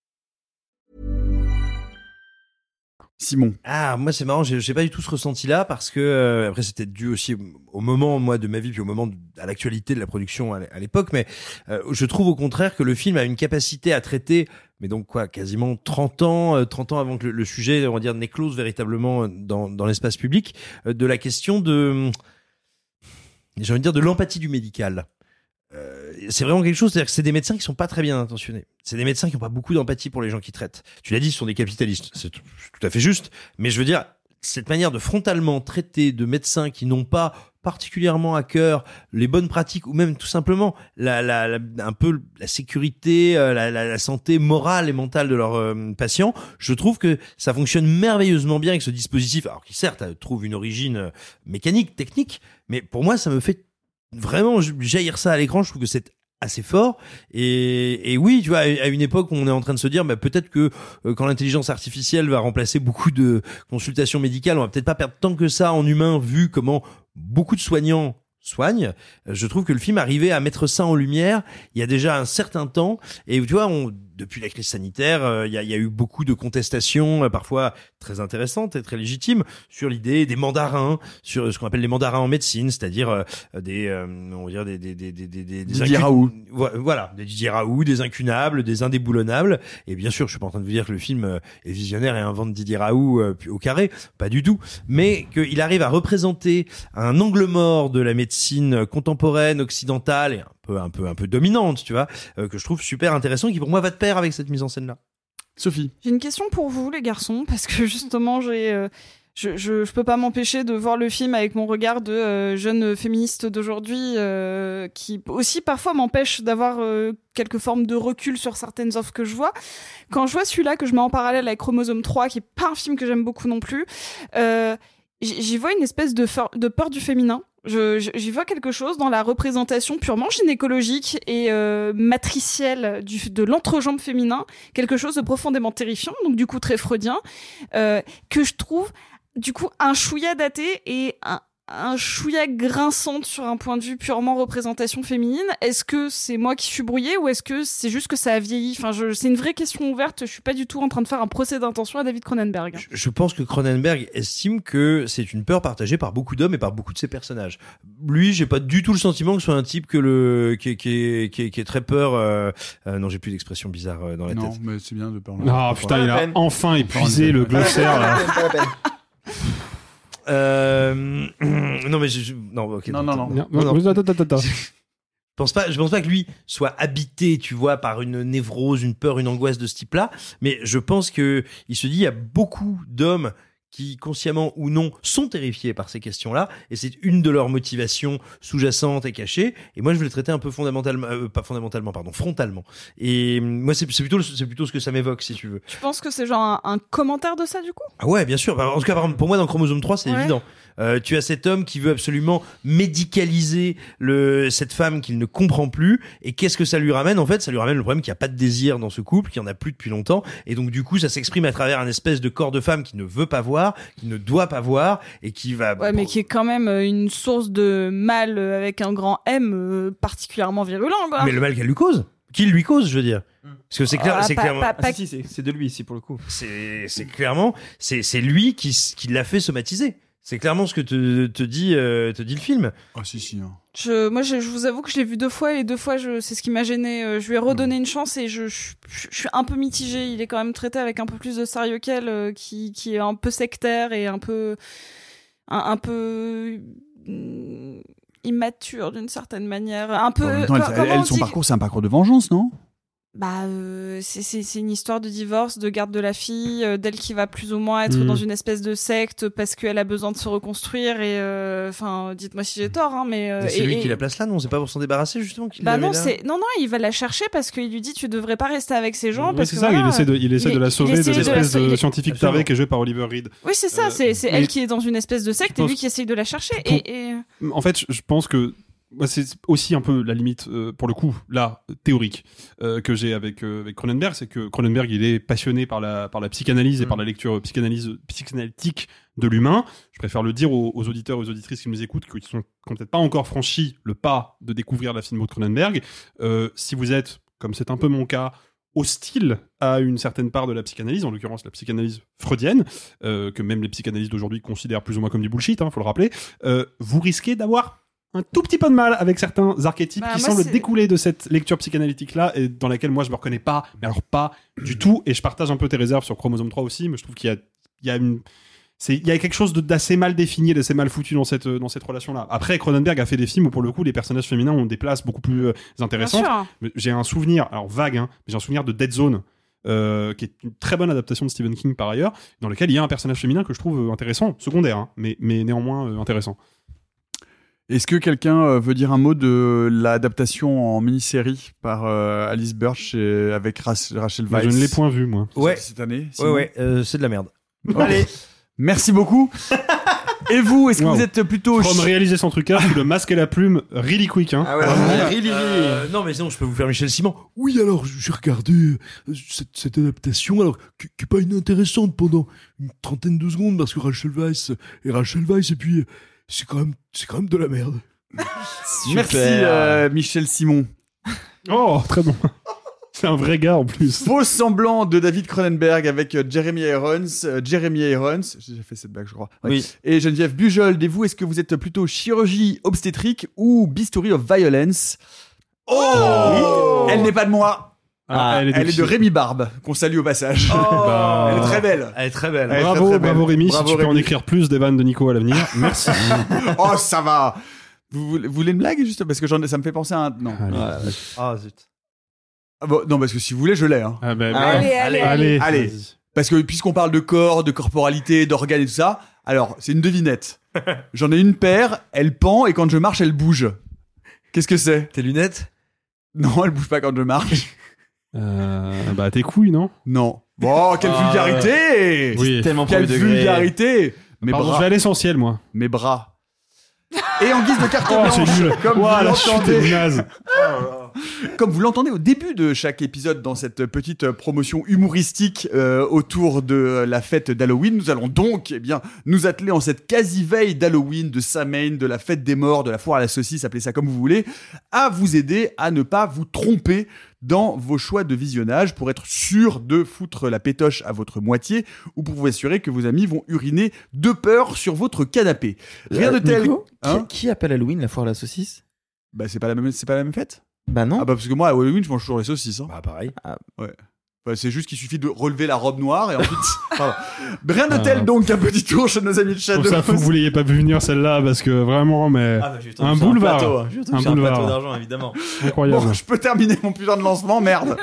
Simon. Ah, moi c'est marrant, j'ai pas du tout ce ressenti-là parce que euh, après c'était dû aussi au moment moi de ma vie puis au moment de- à l'actualité de la production à l'é- à l'époque, mais euh, je trouve au contraire que le film a une capacité à traiter, mais donc quoi, quasiment 30 ans, euh, 30 ans avant que le, sujet, on va dire, n'éclose véritablement dans, dans l'espace public, euh, de la question de, j'ai envie de dire de l'empathie du médical. Euh, c'est vraiment quelque chose, c'est-à-dire que c'est des médecins qui sont pas très bien intentionnés. C'est des médecins qui ont pas beaucoup d'empathie pour les gens qui traitent. Tu l'as dit, ce sont des capitalistes. C'est tout à fait juste. Mais je veux dire, cette manière de frontalement traiter de médecins qui n'ont pas particulièrement à cœur les bonnes pratiques ou même tout simplement la, la, la- un peu la sécurité, euh, la, la, santé morale et mentale de leurs euh, patients, je trouve que ça fonctionne merveilleusement bien avec ce dispositif, alors qui certes euh, trouve une origine mécanique, technique, mais pour moi ça me fait vraiment jaillir ça à l'écran, je trouve que c'est assez fort. Et, et oui tu vois à une époque où on est en train de se dire bah, peut-être que euh, quand l'intelligence artificielle va remplacer beaucoup de consultations médicales on va peut-être pas perdre tant que ça en humain vu comment beaucoup de soignants soignent. Euh, je trouve que le film arrivait à mettre ça en lumière il y a déjà un certain temps. Et tu vois on depuis la crise sanitaire, euh, il y, y a eu beaucoup de contestations, euh, parfois très intéressantes et très légitimes, sur l'idée des mandarins, sur ce qu'on appelle les mandarins en médecine, c'est-à-dire euh, des, euh, on va dire des, des, des, des, des, des Didier Raoult. Vo- Voilà, des Didier Raoult, des incunables, des indéboulonnables. Et bien sûr, je suis pas en train de vous dire que le film est visionnaire et invente Didier Raoult au carré, pas du tout. Mais qu'il arrive à représenter un angle mort de la médecine contemporaine, occidentale et un peu, un peu, un peu dominante, tu vois, euh, que je trouve super intéressant, qui pour moi va de pair avec cette mise en scène-là. Sophie. J'ai une question pour vous, les garçons, parce que justement, j'ai. euh, je, je, je peux pas m'empêcher de voir le film avec mon regard de euh, jeune féministe d'aujourd'hui, euh, qui aussi parfois m'empêche d'avoir euh, quelques formes de recul sur certaines offres que je vois. Quand je vois celui-là que je mets en parallèle avec Chromosome 3, qui est pas un film que j'aime beaucoup non plus, euh, j'y vois une espèce de, de peur du féminin. J'y vois quelque chose dans la représentation purement gynécologique et euh, matricielle du, de l'entrejambe féminin, quelque chose de profondément terrifiant, donc du coup très freudien, euh, que je trouve du coup un chouïa daté et un, un chouïa grinçante sur un point de vue purement représentation féminine. Est-ce que c'est moi qui suis brouillée ou est-ce que c'est juste que ça a vieilli? Enfin, je, c'est une vraie question ouverte. Je suis pas du tout en train de faire un procès d'intention à David Cronenberg. Je pense que Cronenberg estime que c'est une peur partagée par beaucoup d'hommes et par beaucoup de ses personnages. Lui, j'ai pas du tout le sentiment que ce soit un type que le qui est, qui est, qui est, qui est très peur. euh, euh, non, j'ai plus d'expression bizarre euh, dans la Non, tête. mais c'est bien de parler. Ah putain, il a enfin épuisé le glossaire là. Euh, non mais je, non ok Non, non, non. Non, non, attends, attends, attends. Je pense pas, je pense pas que lui soit habité, tu vois, par une névrose, une peur, une angoisse de ce type-là. Mais je pense que il se dit, il y a beaucoup d'hommes qui, consciemment ou non, sont terrifiés par ces questions-là, et c'est une de leurs motivations sous-jacentes et cachées. Et moi, je vais le traiter un peu fondamentalement, euh, pas fondamentalement, pardon, frontalement. Et euh, moi, c'est plutôt, c'est plutôt ce que ça m'évoque, si tu veux. Tu penses que c'est genre un, un commentaire de ça du coup? Ah ouais, bien sûr. Bah, En tout cas, pour moi, dans Chromosome 3, c'est Ouais. évident. Euh, tu as cet homme qui veut absolument médicaliser le, cette femme qu'il ne comprend plus. Et qu'est-ce que ça lui ramène? En fait, ça lui ramène le problème qu'il n'y a pas de désir dans ce couple, qu'il n'y en a plus depuis longtemps. Et donc, du coup, ça s'exprime à travers un espèce de corps de femme qui ne veut pas voir, qui ne doit pas voir, et qui va... Ouais, mais qui est quand même euh, une source de mal euh, avec un grand M euh, particulièrement virulent. Quoi. Mais le mal qu'elle lui cause Qu'il lui cause, je veux dire. Parce que c'est clair, Ah, c'est pas- clairement... pas- pas- Ah, si, si, c'est- c'est de lui ici pour le coup. C'est c'est clairement... C'est c'est lui qui, qui l'a fait somatiser. C'est clairement ce que te, te, dit, euh, te dit le film. Ah si, si. hein. Je, moi, je, je vous avoue que je l'ai vu deux fois et deux fois, je, c'est ce qui m'a gêné. Euh, Je lui ai redonné une chance et je, je, je- je suis un peu mitigée. Il est quand même traité avec un peu plus de sérieux qu'elle, euh, qui, qui est un peu sectaire et un peu, un, un peu mm, immature d'une certaine manière. Un peu. En même temps, elle- co- elle, comment elle, on son dit- parcours, c'est un parcours de vengeance, non? Bah, euh, c'est- c'est c'est une histoire de divorce, de garde de la fille, euh, d'elle qui va plus ou moins être dans une espèce de secte parce qu'elle a besoin de se reconstruire et euh, enfin, dites-moi si j'ai tort, hein, mais euh, c'est lui et- qui la place là, non C'est pas pour s'en débarrasser justement qu'il Bah la met non, là c'est non non, il va la chercher parce qu'il lui dit tu devrais pas rester avec ces gens Oui, parce que ça, voilà, il essaie de, il essaie de la sauver de l'espèce de scientifique Absolument. taré qui est joué par Oliver Reed. Oui, c'est ça, Euh, c'est elle qui est dans une espèce de secte et lui qui essaye de la chercher Pour- et, et... En fait, je- pense que c'est aussi un peu la limite, euh, pour le coup, là, théorique, euh, que j'ai avec, euh, avec Cronenberg, c'est que Cronenberg, il est passionné par la, par la psychanalyse et Mm. par la lecture psychanalyse, psychanalytique de l'humain. Je préfère le dire aux, aux auditeurs et aux auditrices qui nous écoutent, qui sont qui peut-être pas encore franchi le pas de découvrir la filmo de Cronenberg. Si vous êtes, comme c'est un peu mon cas, hostile à une certaine part de la psychanalyse, en l'occurrence la psychanalyse freudienne, que même les psychanalystes d'aujourd'hui considèrent plus ou moins comme du bullshit, hein, faut le rappeler, vous risquez d'avoir un tout petit peu de mal avec certains archétypes Bah, qui semblent découler de cette lecture psychanalytique là et dans laquelle moi je me reconnais pas mais alors pas du tout. Et je partage un peu tes réserves sur chromosome 3 aussi mais je trouve qu'il y a il y a une c'est il y a quelque chose d'assez mal défini d'assez mal foutu dans cette dans cette relation là après Cronenberg a fait des films où pour le coup les personnages féminins ont des places beaucoup plus euh, intéressantes. J'ai un souvenir alors vague hein, mais j'ai un souvenir de Dead Zone euh, qui est une très bonne adaptation de Stephen King par ailleurs, dans lequel il y a un personnage féminin que je trouve euh, intéressant, secondaire, hein, mais, mais néanmoins euh, intéressant. Est-ce que quelqu'un euh, veut dire un mot de l'adaptation en mini-série par euh, Alice Birch et avec Rach- Rachel Mais Weisz? je ne l'ai point vu, moi. Ouais. Cette année Ouais, ouais, euh, c'est de la merde. Oh. Allez. Merci beaucoup. Et vous, est-ce que Wow. vous êtes plutôt From réaliser son trucage sous le masque et la plume, really quick. Hein. Ah ouais, really, really. euh, non, mais sinon, je peux vous faire Michel Simon. Oui, alors j'ai regardé cette, cette adaptation, alors qui qui est pas inintéressante pendant une trentaine de secondes parce que Rachel Weisz et Rachel Weisz et puis euh, c'est quand même c'est quand même de la merde. Merci euh, Michel Simon. Oh, très bon. C'est un vrai gars en plus. Faux semblant de David Cronenberg avec euh, Jeremy Irons. euh, Jeremy Irons, j'ai déjà fait cette blague, je crois. Ouais. Oui. Et Geneviève Bujold. Et vous, est-ce que vous êtes plutôt chirurgie obstétrique ou bistouri of violence? Oh Oui. Elle n'est pas de moi. Ah, elle, est de, Rémi Barbe, qu'on salue au passage. Bah, Elle est très belle. Elle est très belle. Bravo, très, très belle. bravo Rémi. Bravo, si tu peux en écrire plus des vannes de Nico à l'avenir, merci. oh, ça va. Vous voulez, vous voulez une blague juste? Parce que j'en ai- ça me fait penser à un. Non. Ah, zut. Ah bon, non, parce que si vous voulez, je l'ai. Hein. Ah, bah, Ah ouais. Allez, allez, allez. Allez. Parce que puisqu'on parle de corps, de corporalité, d'organes et tout ça, alors c'est une devinette. J'en ai une paire, elle pend et quand je marche, elle bouge. Qu'est-ce que c'est? Tes lunettes? Non, elle bouge pas quand je marche. Euh, bah, tes couilles, non? Non. Bon, quelle Ah, vulgarité Oui. Tellement Quelle premier degré. vulgarité Mes Pardon, je vais à l'essentiel, moi. Mes bras. Et en guise de carte Oh, blanche, c'est nul. comme Ouah, vous la chute est l'entendez. naze. Oh. Comme vous l'entendez au début de chaque épisode dans cette petite promotion humoristique euh, autour de la fête d'Halloween, nous allons donc eh bien, nous atteler en cette quasi-veille d'Halloween, de Samhain, de la fête des morts, de la foire à la saucisse, appelez ça comme vous voulez, à vous aider à ne pas vous tromper dans vos choix de visionnage pour être sûr de foutre la pétoche à votre moitié ou pour vous assurer que vos amis vont uriner de peur sur votre canapé. Rien de Euh, tel. Nico, qui- Hein qui, appelle Halloween la foire à la saucisse? Bah c'est pas la même c'est pas la même fête? Bah non. Ah bah parce que moi à Halloween je mange toujours les saucisses. Hein. Bah pareil. Ouais. Bah, c'est juste qu'il suffit de relever la robe noire et ensuite. Pardon. Rien de Ah. tel donc un petit tour chez nos amis de Pour Shadow. ça, faut que vous l'ayez pas vu venir celle-là parce que vraiment, mais Ah bah, je un boulevard, plateau, hein. Je un un plateau boulevard, d'argent, évidemment. incroyable. Bon, je peux terminer mon putain de lancement, merde.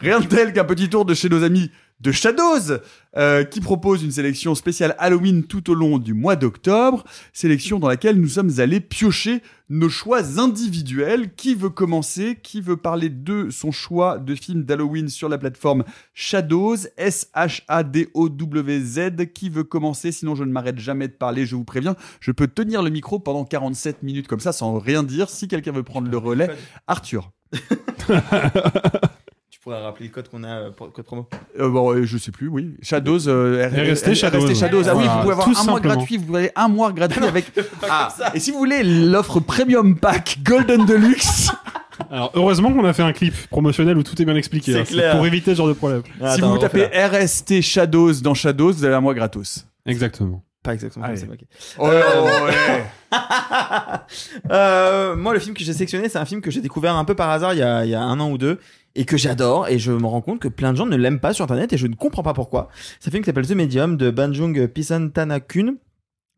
Rien de tel qu'un petit tour de chez nos amis de Shadows, euh, qui propose une sélection spéciale Halloween tout au long du mois d'octobre, sélection dans laquelle nous sommes allés piocher nos choix individuels. Qui veut commencer? Qui veut parler de son choix de film d'Halloween sur la plateforme Shadows? S-H-A-D-O-W-Z Qui veut commencer? Sinon, je ne m'arrête jamais de parler, je vous préviens. Je peux tenir le micro pendant 47 minutes comme ça sans rien dire. Si quelqu'un veut prendre le relais, Arthur. Pourrais rappeler le code qu'on a, euh, pour- code promo. Euh, bon, euh, je sais plus, oui. Shadows, euh, RST Shadows. RST Shadows. Ah oui, Voilà, vous pouvez avoir tout un mois gratuit. Vous avez un mois gratuit avec. Ah, et si vous voulez l'offre Premium Pack Golden Deluxe, Alors, heureusement qu'on a fait un clip promotionnel où tout est bien expliqué. C'est hein. clair. pour éviter ce genre de problème. Ah, si attends, vous tapez. RST Shadows dans Shadows, vous avez un mois gratos. Exactement. Pas exactement comme ça, oh, ouais. Euh, moi, le film que j'ai sélectionné, c'est un film que j'ai découvert un peu par hasard il y a, il y a un an ou deux et que j'adore et je me rends compte que plein de gens ne l'aiment pas sur internet et je ne comprends pas pourquoi. C'est un film qui s'appelle The Medium de Banjung Pisantanakun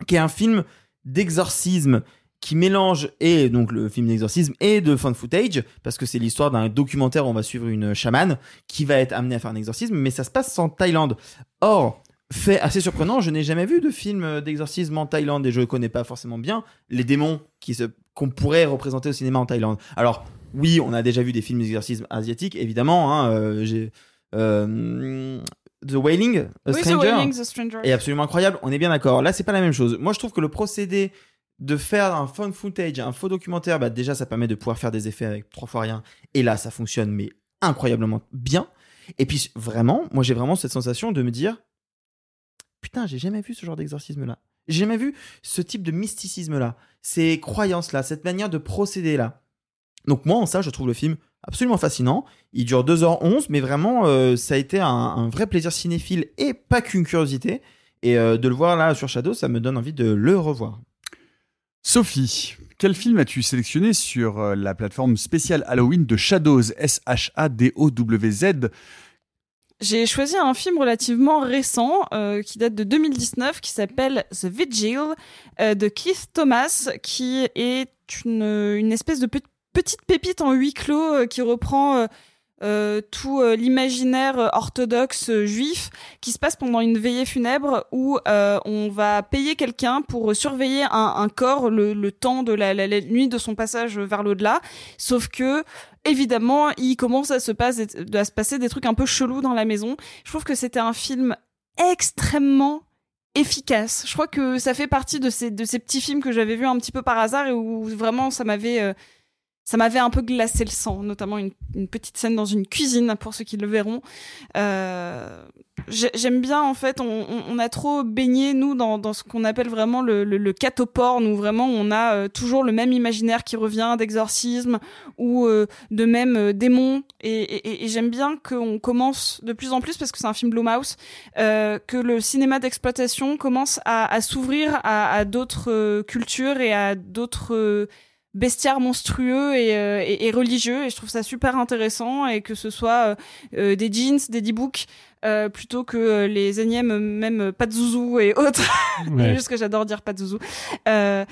qui est un film d'exorcisme qui mélange et donc le film d'exorcisme et de fan footage parce que c'est l'histoire d'un documentaire où on va suivre une chamane qui va être amenée à faire un exorcisme mais ça se passe en Thaïlande. Or, fait assez surprenant, je n'ai jamais vu de film d'exorcisme en Thaïlande et je connais pas forcément bien les démons qu'on pourrait représenter au cinéma en Thaïlande. Alors, oui, on a déjà vu des films d'exorcisme asiatiques évidemment hein, euh, j'ai euh, The Wailing, A Oui, The Stranger Wailing, The Stranger. est absolument incroyable. On est bien d'accord. Là, c'est pas la même chose. Moi, je trouve que le procédé de faire un fun footage, un faux documentaire, bah, déjà, ça permet de pouvoir faire des effets avec trois fois rien. Et là, ça fonctionne, mais incroyablement bien. Et puis, vraiment, moi, j'ai vraiment cette sensation de me dire, putain, j'ai jamais vu ce genre d'exorcisme-là. J'ai jamais vu ce type de mysticisme-là. Ces croyances-là, cette manière de procéder-là. Donc, moi, en ça, je trouve le film absolument fascinant. Il dure 2h11, mais vraiment, euh, ça a été un, un vrai plaisir cinéphile et pas qu'une curiosité. Et euh, de le voir là sur Shadow, ça me donne envie de le revoir. Sophie, quel film as-tu sélectionné sur euh, la plateforme spéciale Halloween de Shadows S-H-A-D-O-W-Z J'ai choisi un film relativement récent euh, qui date de 2019 qui s'appelle The Vigil euh, de Keith Thomas qui est une, une espèce de pe- petite pépite en huis clos euh, qui reprend euh, euh, tout l'imaginaire orthodoxe juif qui se passe pendant une veillée funèbre où on va payer quelqu'un pour surveiller un, corps le, temps de la, nuit de son passage vers l'au-delà. Sauf que évidemment, il commence à se, passer, à se passer des trucs un peu chelous dans la maison. Je trouve que c'était un film extrêmement efficace. Je crois que ça fait partie de ces, de ces petits films que j'avais vus un petit peu par hasard et où vraiment ça m'avait... ça m'avait un peu glacé le sang, notamment une, petite scène dans une cuisine, pour ceux qui le verront. Euh, j'ai- J'aime bien, en fait, on, a trop baigné, nous, dans, ce qu'on appelle vraiment le, le, catoporn, où vraiment on a euh, toujours le même imaginaire qui revient d'exorcisme ou euh, de même euh, démons. Et, j'aime bien qu'on commence de plus en plus, parce que c'est un film Blumhouse, que le cinéma d'exploitation commence à, s'ouvrir à, d'autres cultures et à d'autres... bestiaires monstrueux et, euh, et religieux. Et je trouve ça super intéressant et que ce soit euh, euh, des jeans, des d-books euh, plutôt que les énièmes même euh, Pazuzu et autres. Ouais. juste que j'adore dire Pazuzu euh,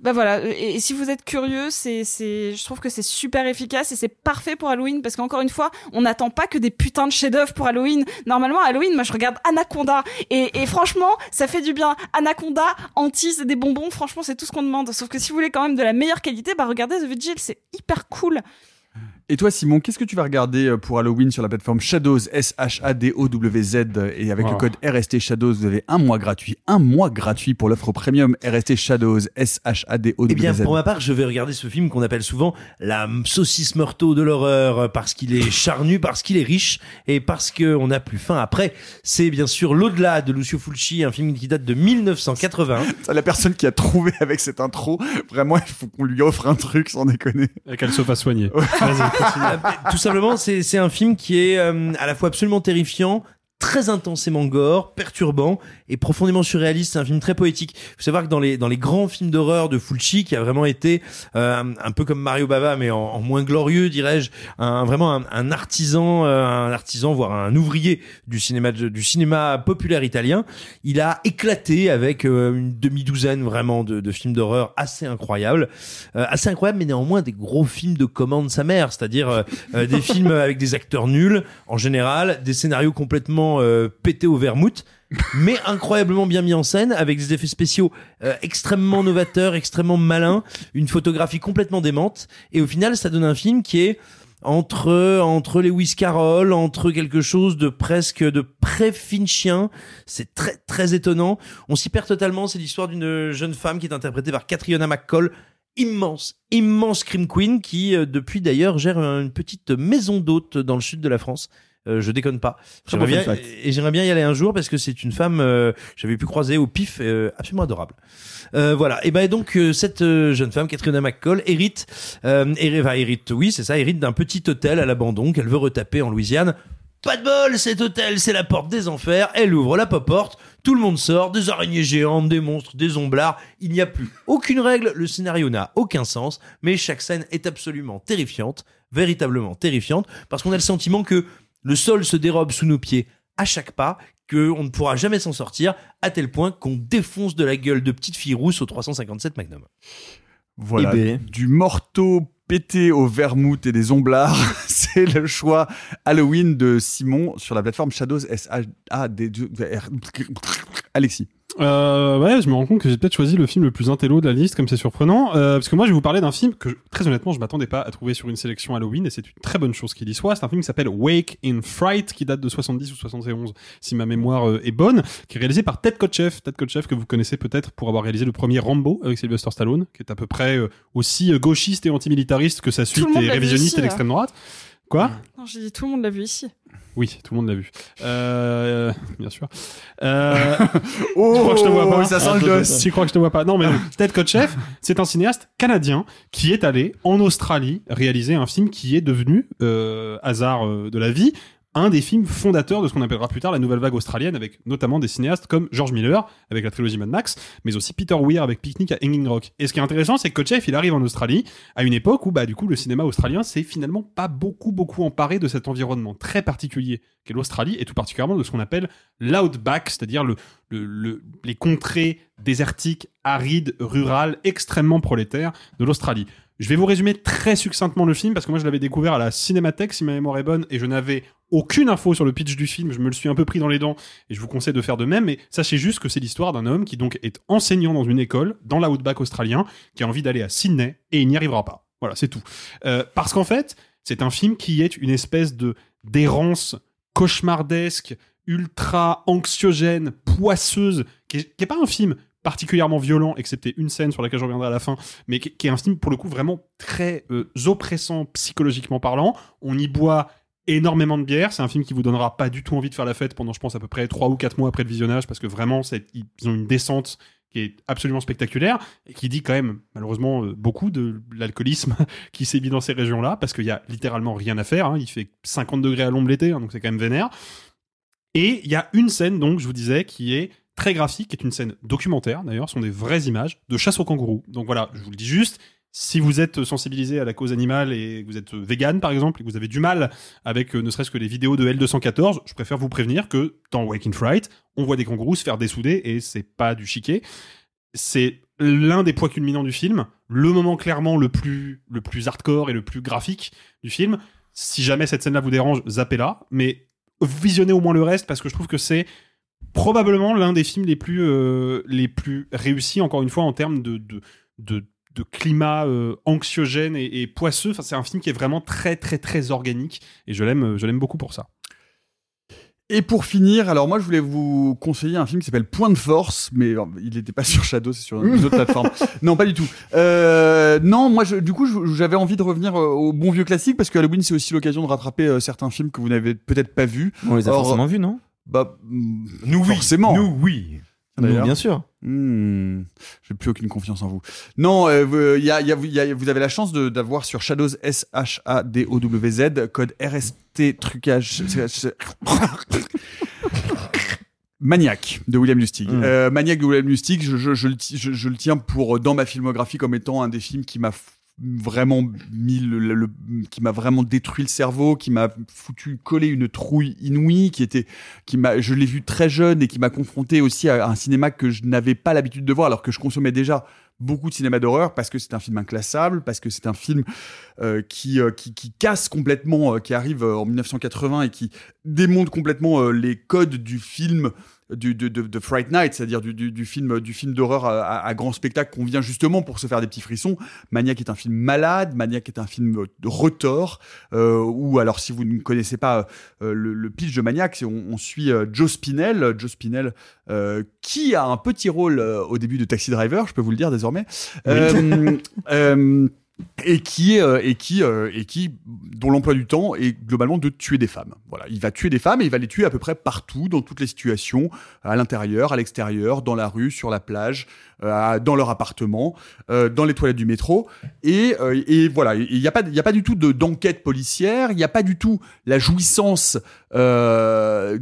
bah voilà. Et, et si vous êtes curieux c'est c'est je trouve que c'est super efficace et c'est parfait pour Halloween parce qu'encore une fois on n'attend pas que des putains de chefs-d'œuvre pour Halloween. Normalement Halloween moi je regarde Anaconda. Et, et franchement ça fait du bien. Anaconda Antis des bonbons franchement c'est tout ce qu'on demande. Sauf que si vous voulez quand même de la meilleure qualité bah regardez The Vigil c'est hyper cool Et toi, Simon, qu'est-ce que tu vas regarder euh, pour Halloween sur la plateforme Shadows, S-H-A-D-O-W-Z, et avec le code RST Shadows, vous avez un mois gratuit, un mois gratuit pour l'offre premium RST Shadows, S-H-A-D-O-W-Z. Eh bien, pour ma part, je vais regarder ce film qu'on appelle souvent la saucisse meurteau de l'horreur, euh, parce qu'il est charnu, parce qu'il est riche, et parce qu'on n'a plus faim après. C'est bien sûr L'au-delà de Lucio Fulci, un film qui date de 1980. C'est la personne qui a trouvé avec cette intro, vraiment, il faut qu'on lui offre un truc sans déconner. Et qu'elle se fasse soigner. Vas-y, continue. Tout simplement, c'est c'est un film qui est euh, à la fois absolument terrifiant, très intensément gore, perturbant et profondément surréaliste. C'est un film très poétique. Il faut savoir que dans les dans les grands films d'horreur de Fulci, qui a vraiment été euh, un, peu comme Mario Bava, mais en, moins glorieux, dirais-je, un, vraiment un, un artisan, euh, un artisan, voire un ouvrier du cinéma du cinéma populaire italien. Il a éclaté avec euh, une demi-douzaine vraiment de, de films d'horreur assez incroyables, Euh, assez incroyables, mais néanmoins des gros films de commande sa mère, c'est-à-dire euh, des films avec des acteurs nuls en général, des scénarios complètement euh, pétés au vermouth mais incroyablement bien mis en scène avec des effets spéciaux euh, extrêmement novateurs, extrêmement malins, une photographie complètement démente et au final ça donne un film qui est entre entre les Carroll, entre quelque chose de presque de pré-finchien, c'est très très étonnant. On s'y perd totalement, c'est l'histoire d'une jeune femme qui est interprétée par Catriona McCall immense, immense Scream Queen qui euh, depuis d'ailleurs gère une petite maison d'hôtes dans le sud de la France. Euh, je déconne pas. J'aimerais bien, et j'aimerais bien y aller un jour parce que c'est une femme euh, j'avais pu croiser au pif euh, absolument adorable. Euh, voilà. Et ben donc euh, cette euh, jeune femme, Katrina McCall, hérite, euh, héri- enfin, hérite, oui c'est ça, hérite d'un petit hôtel à l'abandon qu'elle veut retaper en Louisiane. Pas de bol, cet hôtel, c'est la porte des enfers. Elle ouvre la porte, tout le monde sort, des araignées géantes, des monstres, des omblards. Il n'y a plus aucune règle, le scénario n'a aucun sens, mais chaque scène est absolument terrifiante, véritablement terrifiante, parce qu'on a le sentiment que le sol se dérobe sous nos pieds à chaque pas, qu'on ne pourra jamais s'en sortir, à tel point qu'on défonce de la gueule de petite fille rousse au 357 Magnum. Voilà, Eh ben. du morteau pété au vermouth et des omblards, c'est le choix Halloween de Simon sur la plateforme Shadows S-H-A-D-R. Alexis. Euh, ouais, je me rends compte que j'ai peut-être choisi le film le plus intello de la liste, comme c'est surprenant. Euh, parce que moi, je vais vous parler d'un film que, très honnêtement, je m'attendais pas à trouver sur une sélection Halloween, et c'est une très bonne chose qu'il y soit. C'est un film qui s'appelle Wake in Fright, qui date de 70 ou 71, si ma mémoire euh, est bonne, qui est réalisé par Ted Kotcheff. Ted Kotcheff, que vous connaissez peut-être pour avoir réalisé le premier Rambo avec Sylvester Stallone, qui est à peu près euh, aussi euh, gauchiste et antimilitariste que sa suite et révisionniste ici, et d'extrême droite. Quoi Non, j'ai dit tout le monde l'a vu ici. Oui, tout le monde l'a vu. Euh, bien sûr. Euh, Oh, tu crois que je te vois pas ça sent le. Tu crois que je te vois pas Non, mais Ted Kotcheff, c'est un cinéaste canadien qui est allé en Australie réaliser un film qui est devenu, euh, hasard euh, de la vie, un des films fondateurs de ce qu'on appellera plus tard la nouvelle vague australienne, avec notamment des cinéastes comme George Miller, avec la trilogie Mad Max, mais aussi Peter Weir avec Picnic à Hanging Rock. Et ce qui est intéressant, c'est que Kotcheff, il arrive en Australie à une époque où, bah, du coup, le cinéma australien s'est finalement pas beaucoup, beaucoup emparé de cet environnement très particulier qu'est l'Australie, et tout particulièrement de ce qu'on appelle l'outback, c'est-à-dire le, le, le- les contrées désertiques, arides, rurales, extrêmement prolétaires de l'Australie. Je vais vous résumer très succinctement le film parce que moi je l'avais découvert à la Cinémathèque si ma mémoire est bonne et je n'avais aucune info sur le pitch du film, je me le suis un peu pris dans les dents et je vous conseille de faire de même mais sachez juste que c'est l'histoire d'un homme qui donc est enseignant dans une école dans l'outback australien qui a envie d'aller à Sydney et il n'y arrivera pas. Voilà, c'est tout. Euh, parce qu'en fait, c'est un film qui est une espèce de d'errance cauchemardesque, ultra anxiogène, poisseuse, qui est, qui est pas un film particulièrement violent, excepté une scène sur laquelle je reviendrai à la fin, mais qui, est un film pour le coup vraiment très euh, oppressant psychologiquement parlant. On y boit énormément de bière. C'est un film qui vous donnera pas du tout envie de faire la fête pendant, je pense, à peu près trois ou quatre mois après le visionnage, parce que vraiment, ils ont une descente qui est absolument spectaculaire et qui dit quand même malheureusement euh, beaucoup de l'alcoolisme qui sévit dans ces régions-là parce qu'il y a littéralement rien à faire. hein. Il fait 50 degrés à l'ombre l'été, hein, donc c'est quand même vénère. Et il y a une scène, donc, je vous disais, qui est très graphique, qui est une scène documentaire, d'ailleurs, sont des vraies images de chasse aux kangourous. Donc voilà, je vous le dis juste, si vous êtes sensibilisé à la cause animale et que vous êtes vegan, par exemple, et que vous avez du mal avec euh, ne serait-ce que les vidéos de L214, je préfère vous prévenir que dans Waking Fright, on voit des kangourous se faire dessouder et c'est pas du chiquet. C'est l'un des points culminants du film, le moment clairement le plus, le plus hardcore et le plus graphique du film. Si jamais cette scène-là vous dérange, zappez-la, mais visionnez au moins le reste parce que je trouve que c'est probablement l'un des films les plus, euh, les plus réussis, encore une fois, en termes de, de, de de climat euh, anxiogène et, et poisseux. Enfin, c'est un film qui est vraiment très très très organique et je l'aime, je l'aime beaucoup pour ça. Et pour finir, alors moi je voulais vous conseiller un film qui s'appelle Point de Force, mais euh, il n'était pas sur Shadow, c'est sur une autre plateforme. Non, pas du tout. Euh, non, moi je, du coup j'avais envie de revenir au bon vieux classique parce que Halloween c'est aussi l'occasion de rattraper certains films que vous n'avez peut-être pas vus. On les a Or, forcément vus, non? Bah Nous oui. forcément. Nous oui. Nous, D'ailleurs. bien sûr. Hmm, J'ai plus aucune confiance en vous. Non, euh, vous- il y a, il y a- il y a- vous avez la chance d'avoir sur Shadows S H A D O W Z code RST trucage. Maniac de William Lustig. Mm. Euh, Maniac de William Lustig, je, je- je le je- tiens pour euh, dans ma filmographie comme étant un des films qui m'a vraiment mis le, le- qui m'a vraiment détruit le cerveau, qui m'a foutu coller une trouille inouïe, qui était qui m'a je l'ai vu très jeune et qui m'a confronté aussi à un cinéma que je n'avais pas l'habitude de voir alors que je consommais déjà beaucoup de cinéma d'horreur parce que c'est un film inclassable, parce que c'est un film euh, qui, euh, qui, qui casse complètement, euh, qui arrive euh, en 1980 et qui démonte complètement euh, les codes du film du, de, de, de Fright Night, c'est-à-dire du, du, du film, du film d'horreur à, à- à grand spectacle qu'on vient justement pour se faire des petits frissons. Maniac est un film malade, Maniac est un film de retors, euh, ou alors si vous ne connaissez pas euh, le, le pitch de Maniac, on, on suit euh, Joe Spinell, Joe Spinell euh, qui a un petit rôle euh, au début de Taxi Driver, je peux vous le dire désormais. Euh, euh, et qui est euh, et qui euh, et qui dont l'emploi du temps est globalement de tuer des femmes. Voilà, il va tuer des femmes et il va les tuer à peu près partout dans toutes les situations, à l'intérieur, à l'extérieur, dans la rue, sur la plage, euh, dans leur appartement, euh, dans les toilettes du métro. Et euh, et voilà, il n'y a pas il y a pas du tout de d'enquête policière, il n'y a pas du tout la jouissance euh,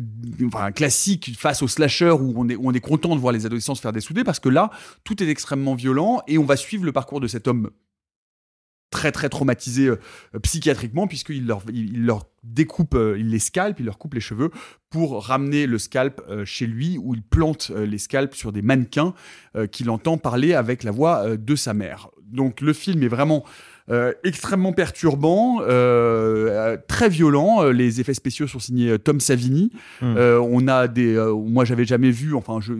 enfin, classique face au slasher où on est où on est content de voir les adolescents se faire dessouder parce que là tout est extrêmement violent et on va suivre le parcours de cet homme très très traumatisé euh, psychiatriquement puisqu'il leur, il, il leur découpe, euh, il les scalpe, il leur coupe les cheveux pour ramener le scalp euh, chez lui où il plante euh, les scalps sur des mannequins euh, qu'il entend parler avec la voix euh, de sa mère. Donc le film est vraiment euh, extrêmement perturbant, euh, euh, très violent. Euh, Les effets spéciaux sont signés euh, Tom Savini. Mm. Euh, on a des, euh, moi j'avais jamais vu, enfin je,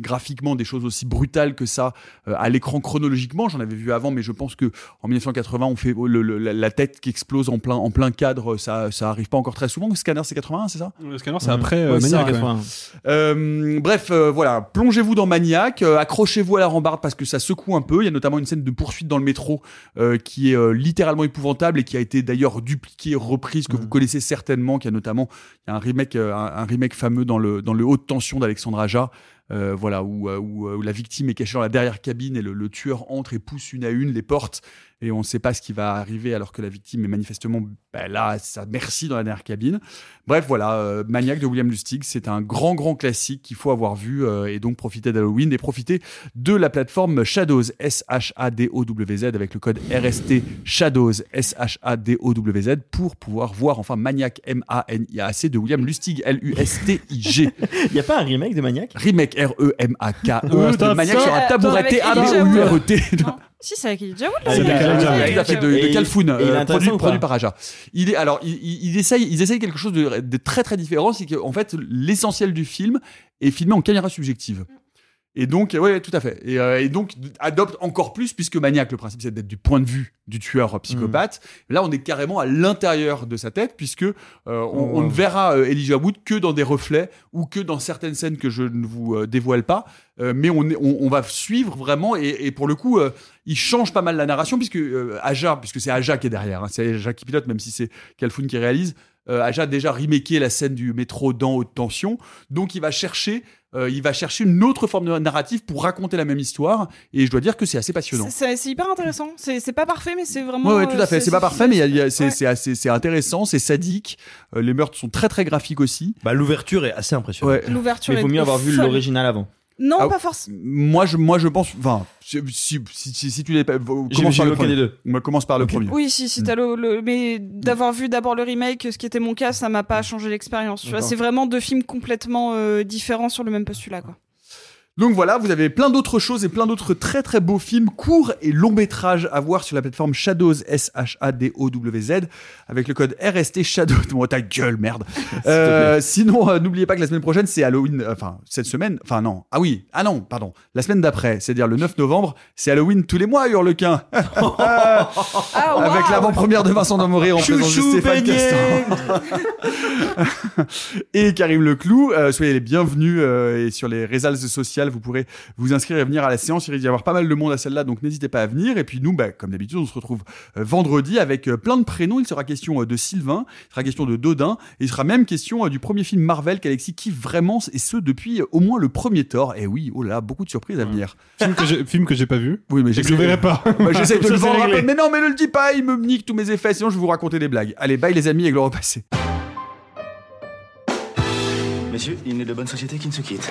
graphiquement des choses aussi brutales que ça euh, à l'écran chronologiquement. J'en avais vu avant, mais je pense que en 1980 on fait le- le- la, tête qui explose en plein en plein cadre. Ça ça arrive pas encore très souvent. Le scanner c'est 81, c'est ça? Le scanner, c'est après euh, Ouais, Maniac. ça, ouais. 80. euh, bref, euh, voilà, plongez-vous dans Maniac, euh, accrochez-vous à la rambarde parce que ça secoue un peu. Il y a notamment une scène de poursuite dans le métro euh, qui est euh, littéralement épouvantable et qui a été d'ailleurs dupliquée, reprise, que vous connaissez certainement. Qui a notamment il y a un remake, euh, un, un remake fameux dans le dans le haute tension d'Alexandre Aja. Euh, voilà où, euh, où, euh, où la victime est cachée dans la dernière cabine et le tueur entre et pousse une à une les portes et on ne sait pas ce qui va arriver alors que la victime est manifestement bah, là à sa merci dans la dernière cabine. Bref, voilà, euh, Maniac de William Lustig, c'est un grand, grand classique qu'il faut avoir vu euh, et donc profiter d'Halloween et profiter de la plateforme Shadows, S-H-A-D-O-W-Z, avec le code RST Shadows, S-H-A-D-O-W-Z, pour pouvoir voir enfin Maniac, M-A-N-I-A-C, de William Lustig, L-U-S-T-I-G. Il n'y a pas un remake de Maniac? Remake, R-E-M-A-K-E, stop, Maniac sur un Elijah A-B-O-U-R-E-T. Si, c'est avec Elijah Wood. C'est il avec a- Elijah il a- Wood. Tout à fait, de, Calfoun, euh, produit, par Aja. Il est alors, il, il, il essaye, ils essayent quelque chose de, de très très différent, c'est qu'en fait l'essentiel du film est filmé en caméra subjective. Et donc, oui, tout à fait. Et, euh, et donc, adopte encore plus, puisque Maniac, le principe, c'est d'être du point de vue du tueur psychopathe. Là, on est carrément à l'intérieur de sa tête, puisque euh, on, on ne verra euh, Elijah Wood que dans des reflets ou que dans certaines scènes que je ne vous dévoile pas. Euh, mais on, est- on, on va suivre vraiment, et, et pour le coup, il change pas mal la narration, puisque Aja, puisque c'est Aja qui est derrière, hein, c'est Aja qui pilote, même si c'est Calfoun qui réalise. Aja a déjà remaké la scène du métro dans haute tension, donc il va chercher, euh, il va chercher une autre forme de narrative pour raconter la même histoire, et je dois dire que c'est assez passionnant. C'est- C'est c'est hyper intéressant. C'est c'est pas parfait, mais c'est vraiment. Ouais, ouais, tout à fait. euh, C'est pas parfait, mais il y a- il y a- c'est assez, c'est intéressant, c'est sadique. Euh, les meurtres sont très très graphiques aussi. Bah, l'ouverture est assez impressionnante. Ouais. L'ouverture Mais il vaut mieux avoir vu l'original avant. Non, Ah, pas forcément. Moi, je, moi, je pense. Enfin, si, si, si, si- si tu l'as pas, commence par le premier. des deux. Moi, commence par le premier. Oui, si, si t'as le, le- mais d'avoir vu d'abord le remake, ce qui était mon cas, ça m'a pas changé l'expérience. Tu vois, D'accord. c'est vraiment deux films complètement euh, différents sur le même postulat, quoi. Donc voilà, vous avez plein d'autres choses et plein d'autres très très beaux films, courts et longs métrages à voir sur la plateforme Shadows, S-H-A-D-O-W-Z, avec le code RST Shadows. Bon, ta gueule, merde. Euh, sinon, euh, n'oubliez pas que la semaine prochaine, c'est Halloween, euh, enfin, cette semaine, enfin non, ah oui, ah non, pardon, la semaine d'après, c'est-à-dire le 9 novembre, c'est Halloween tous les mois, Hurlequin. Avec l'avant-première de Vincent Damoré en présence de Stéphane. Castan. et Karim Leclou. Euh, soyez les bienvenus euh, et sur les réseaux sociaux, vous pourrez vous inscrire et venir à la séance. Il risque d'y avoir pas mal de monde à celle-là, donc n'hésitez pas à venir. Et puis nous, bah, comme d'habitude, on se retrouve euh, vendredi avec euh, plein de prénoms. Il sera question euh, de Sylvain, il sera question de Dodin, et il sera même question du premier film Marvel qu'Alexis kiffe vraiment, et ce depuis au moins le premier Thor. Et oui, oh là, beaucoup de surprises à venir. Film que j'ai, film que j'ai pas vu. Oui, mais je j'essaie- verrai pas. Bah, J'essaie de le vendre un peu. Mais non, mais ne le dis pas, il me nique tous mes effets, sinon je vais vous raconter des blagues. Allez, bye les amis et gloire au passé. Messieurs, il n'est de bonne société qui ne se quitte.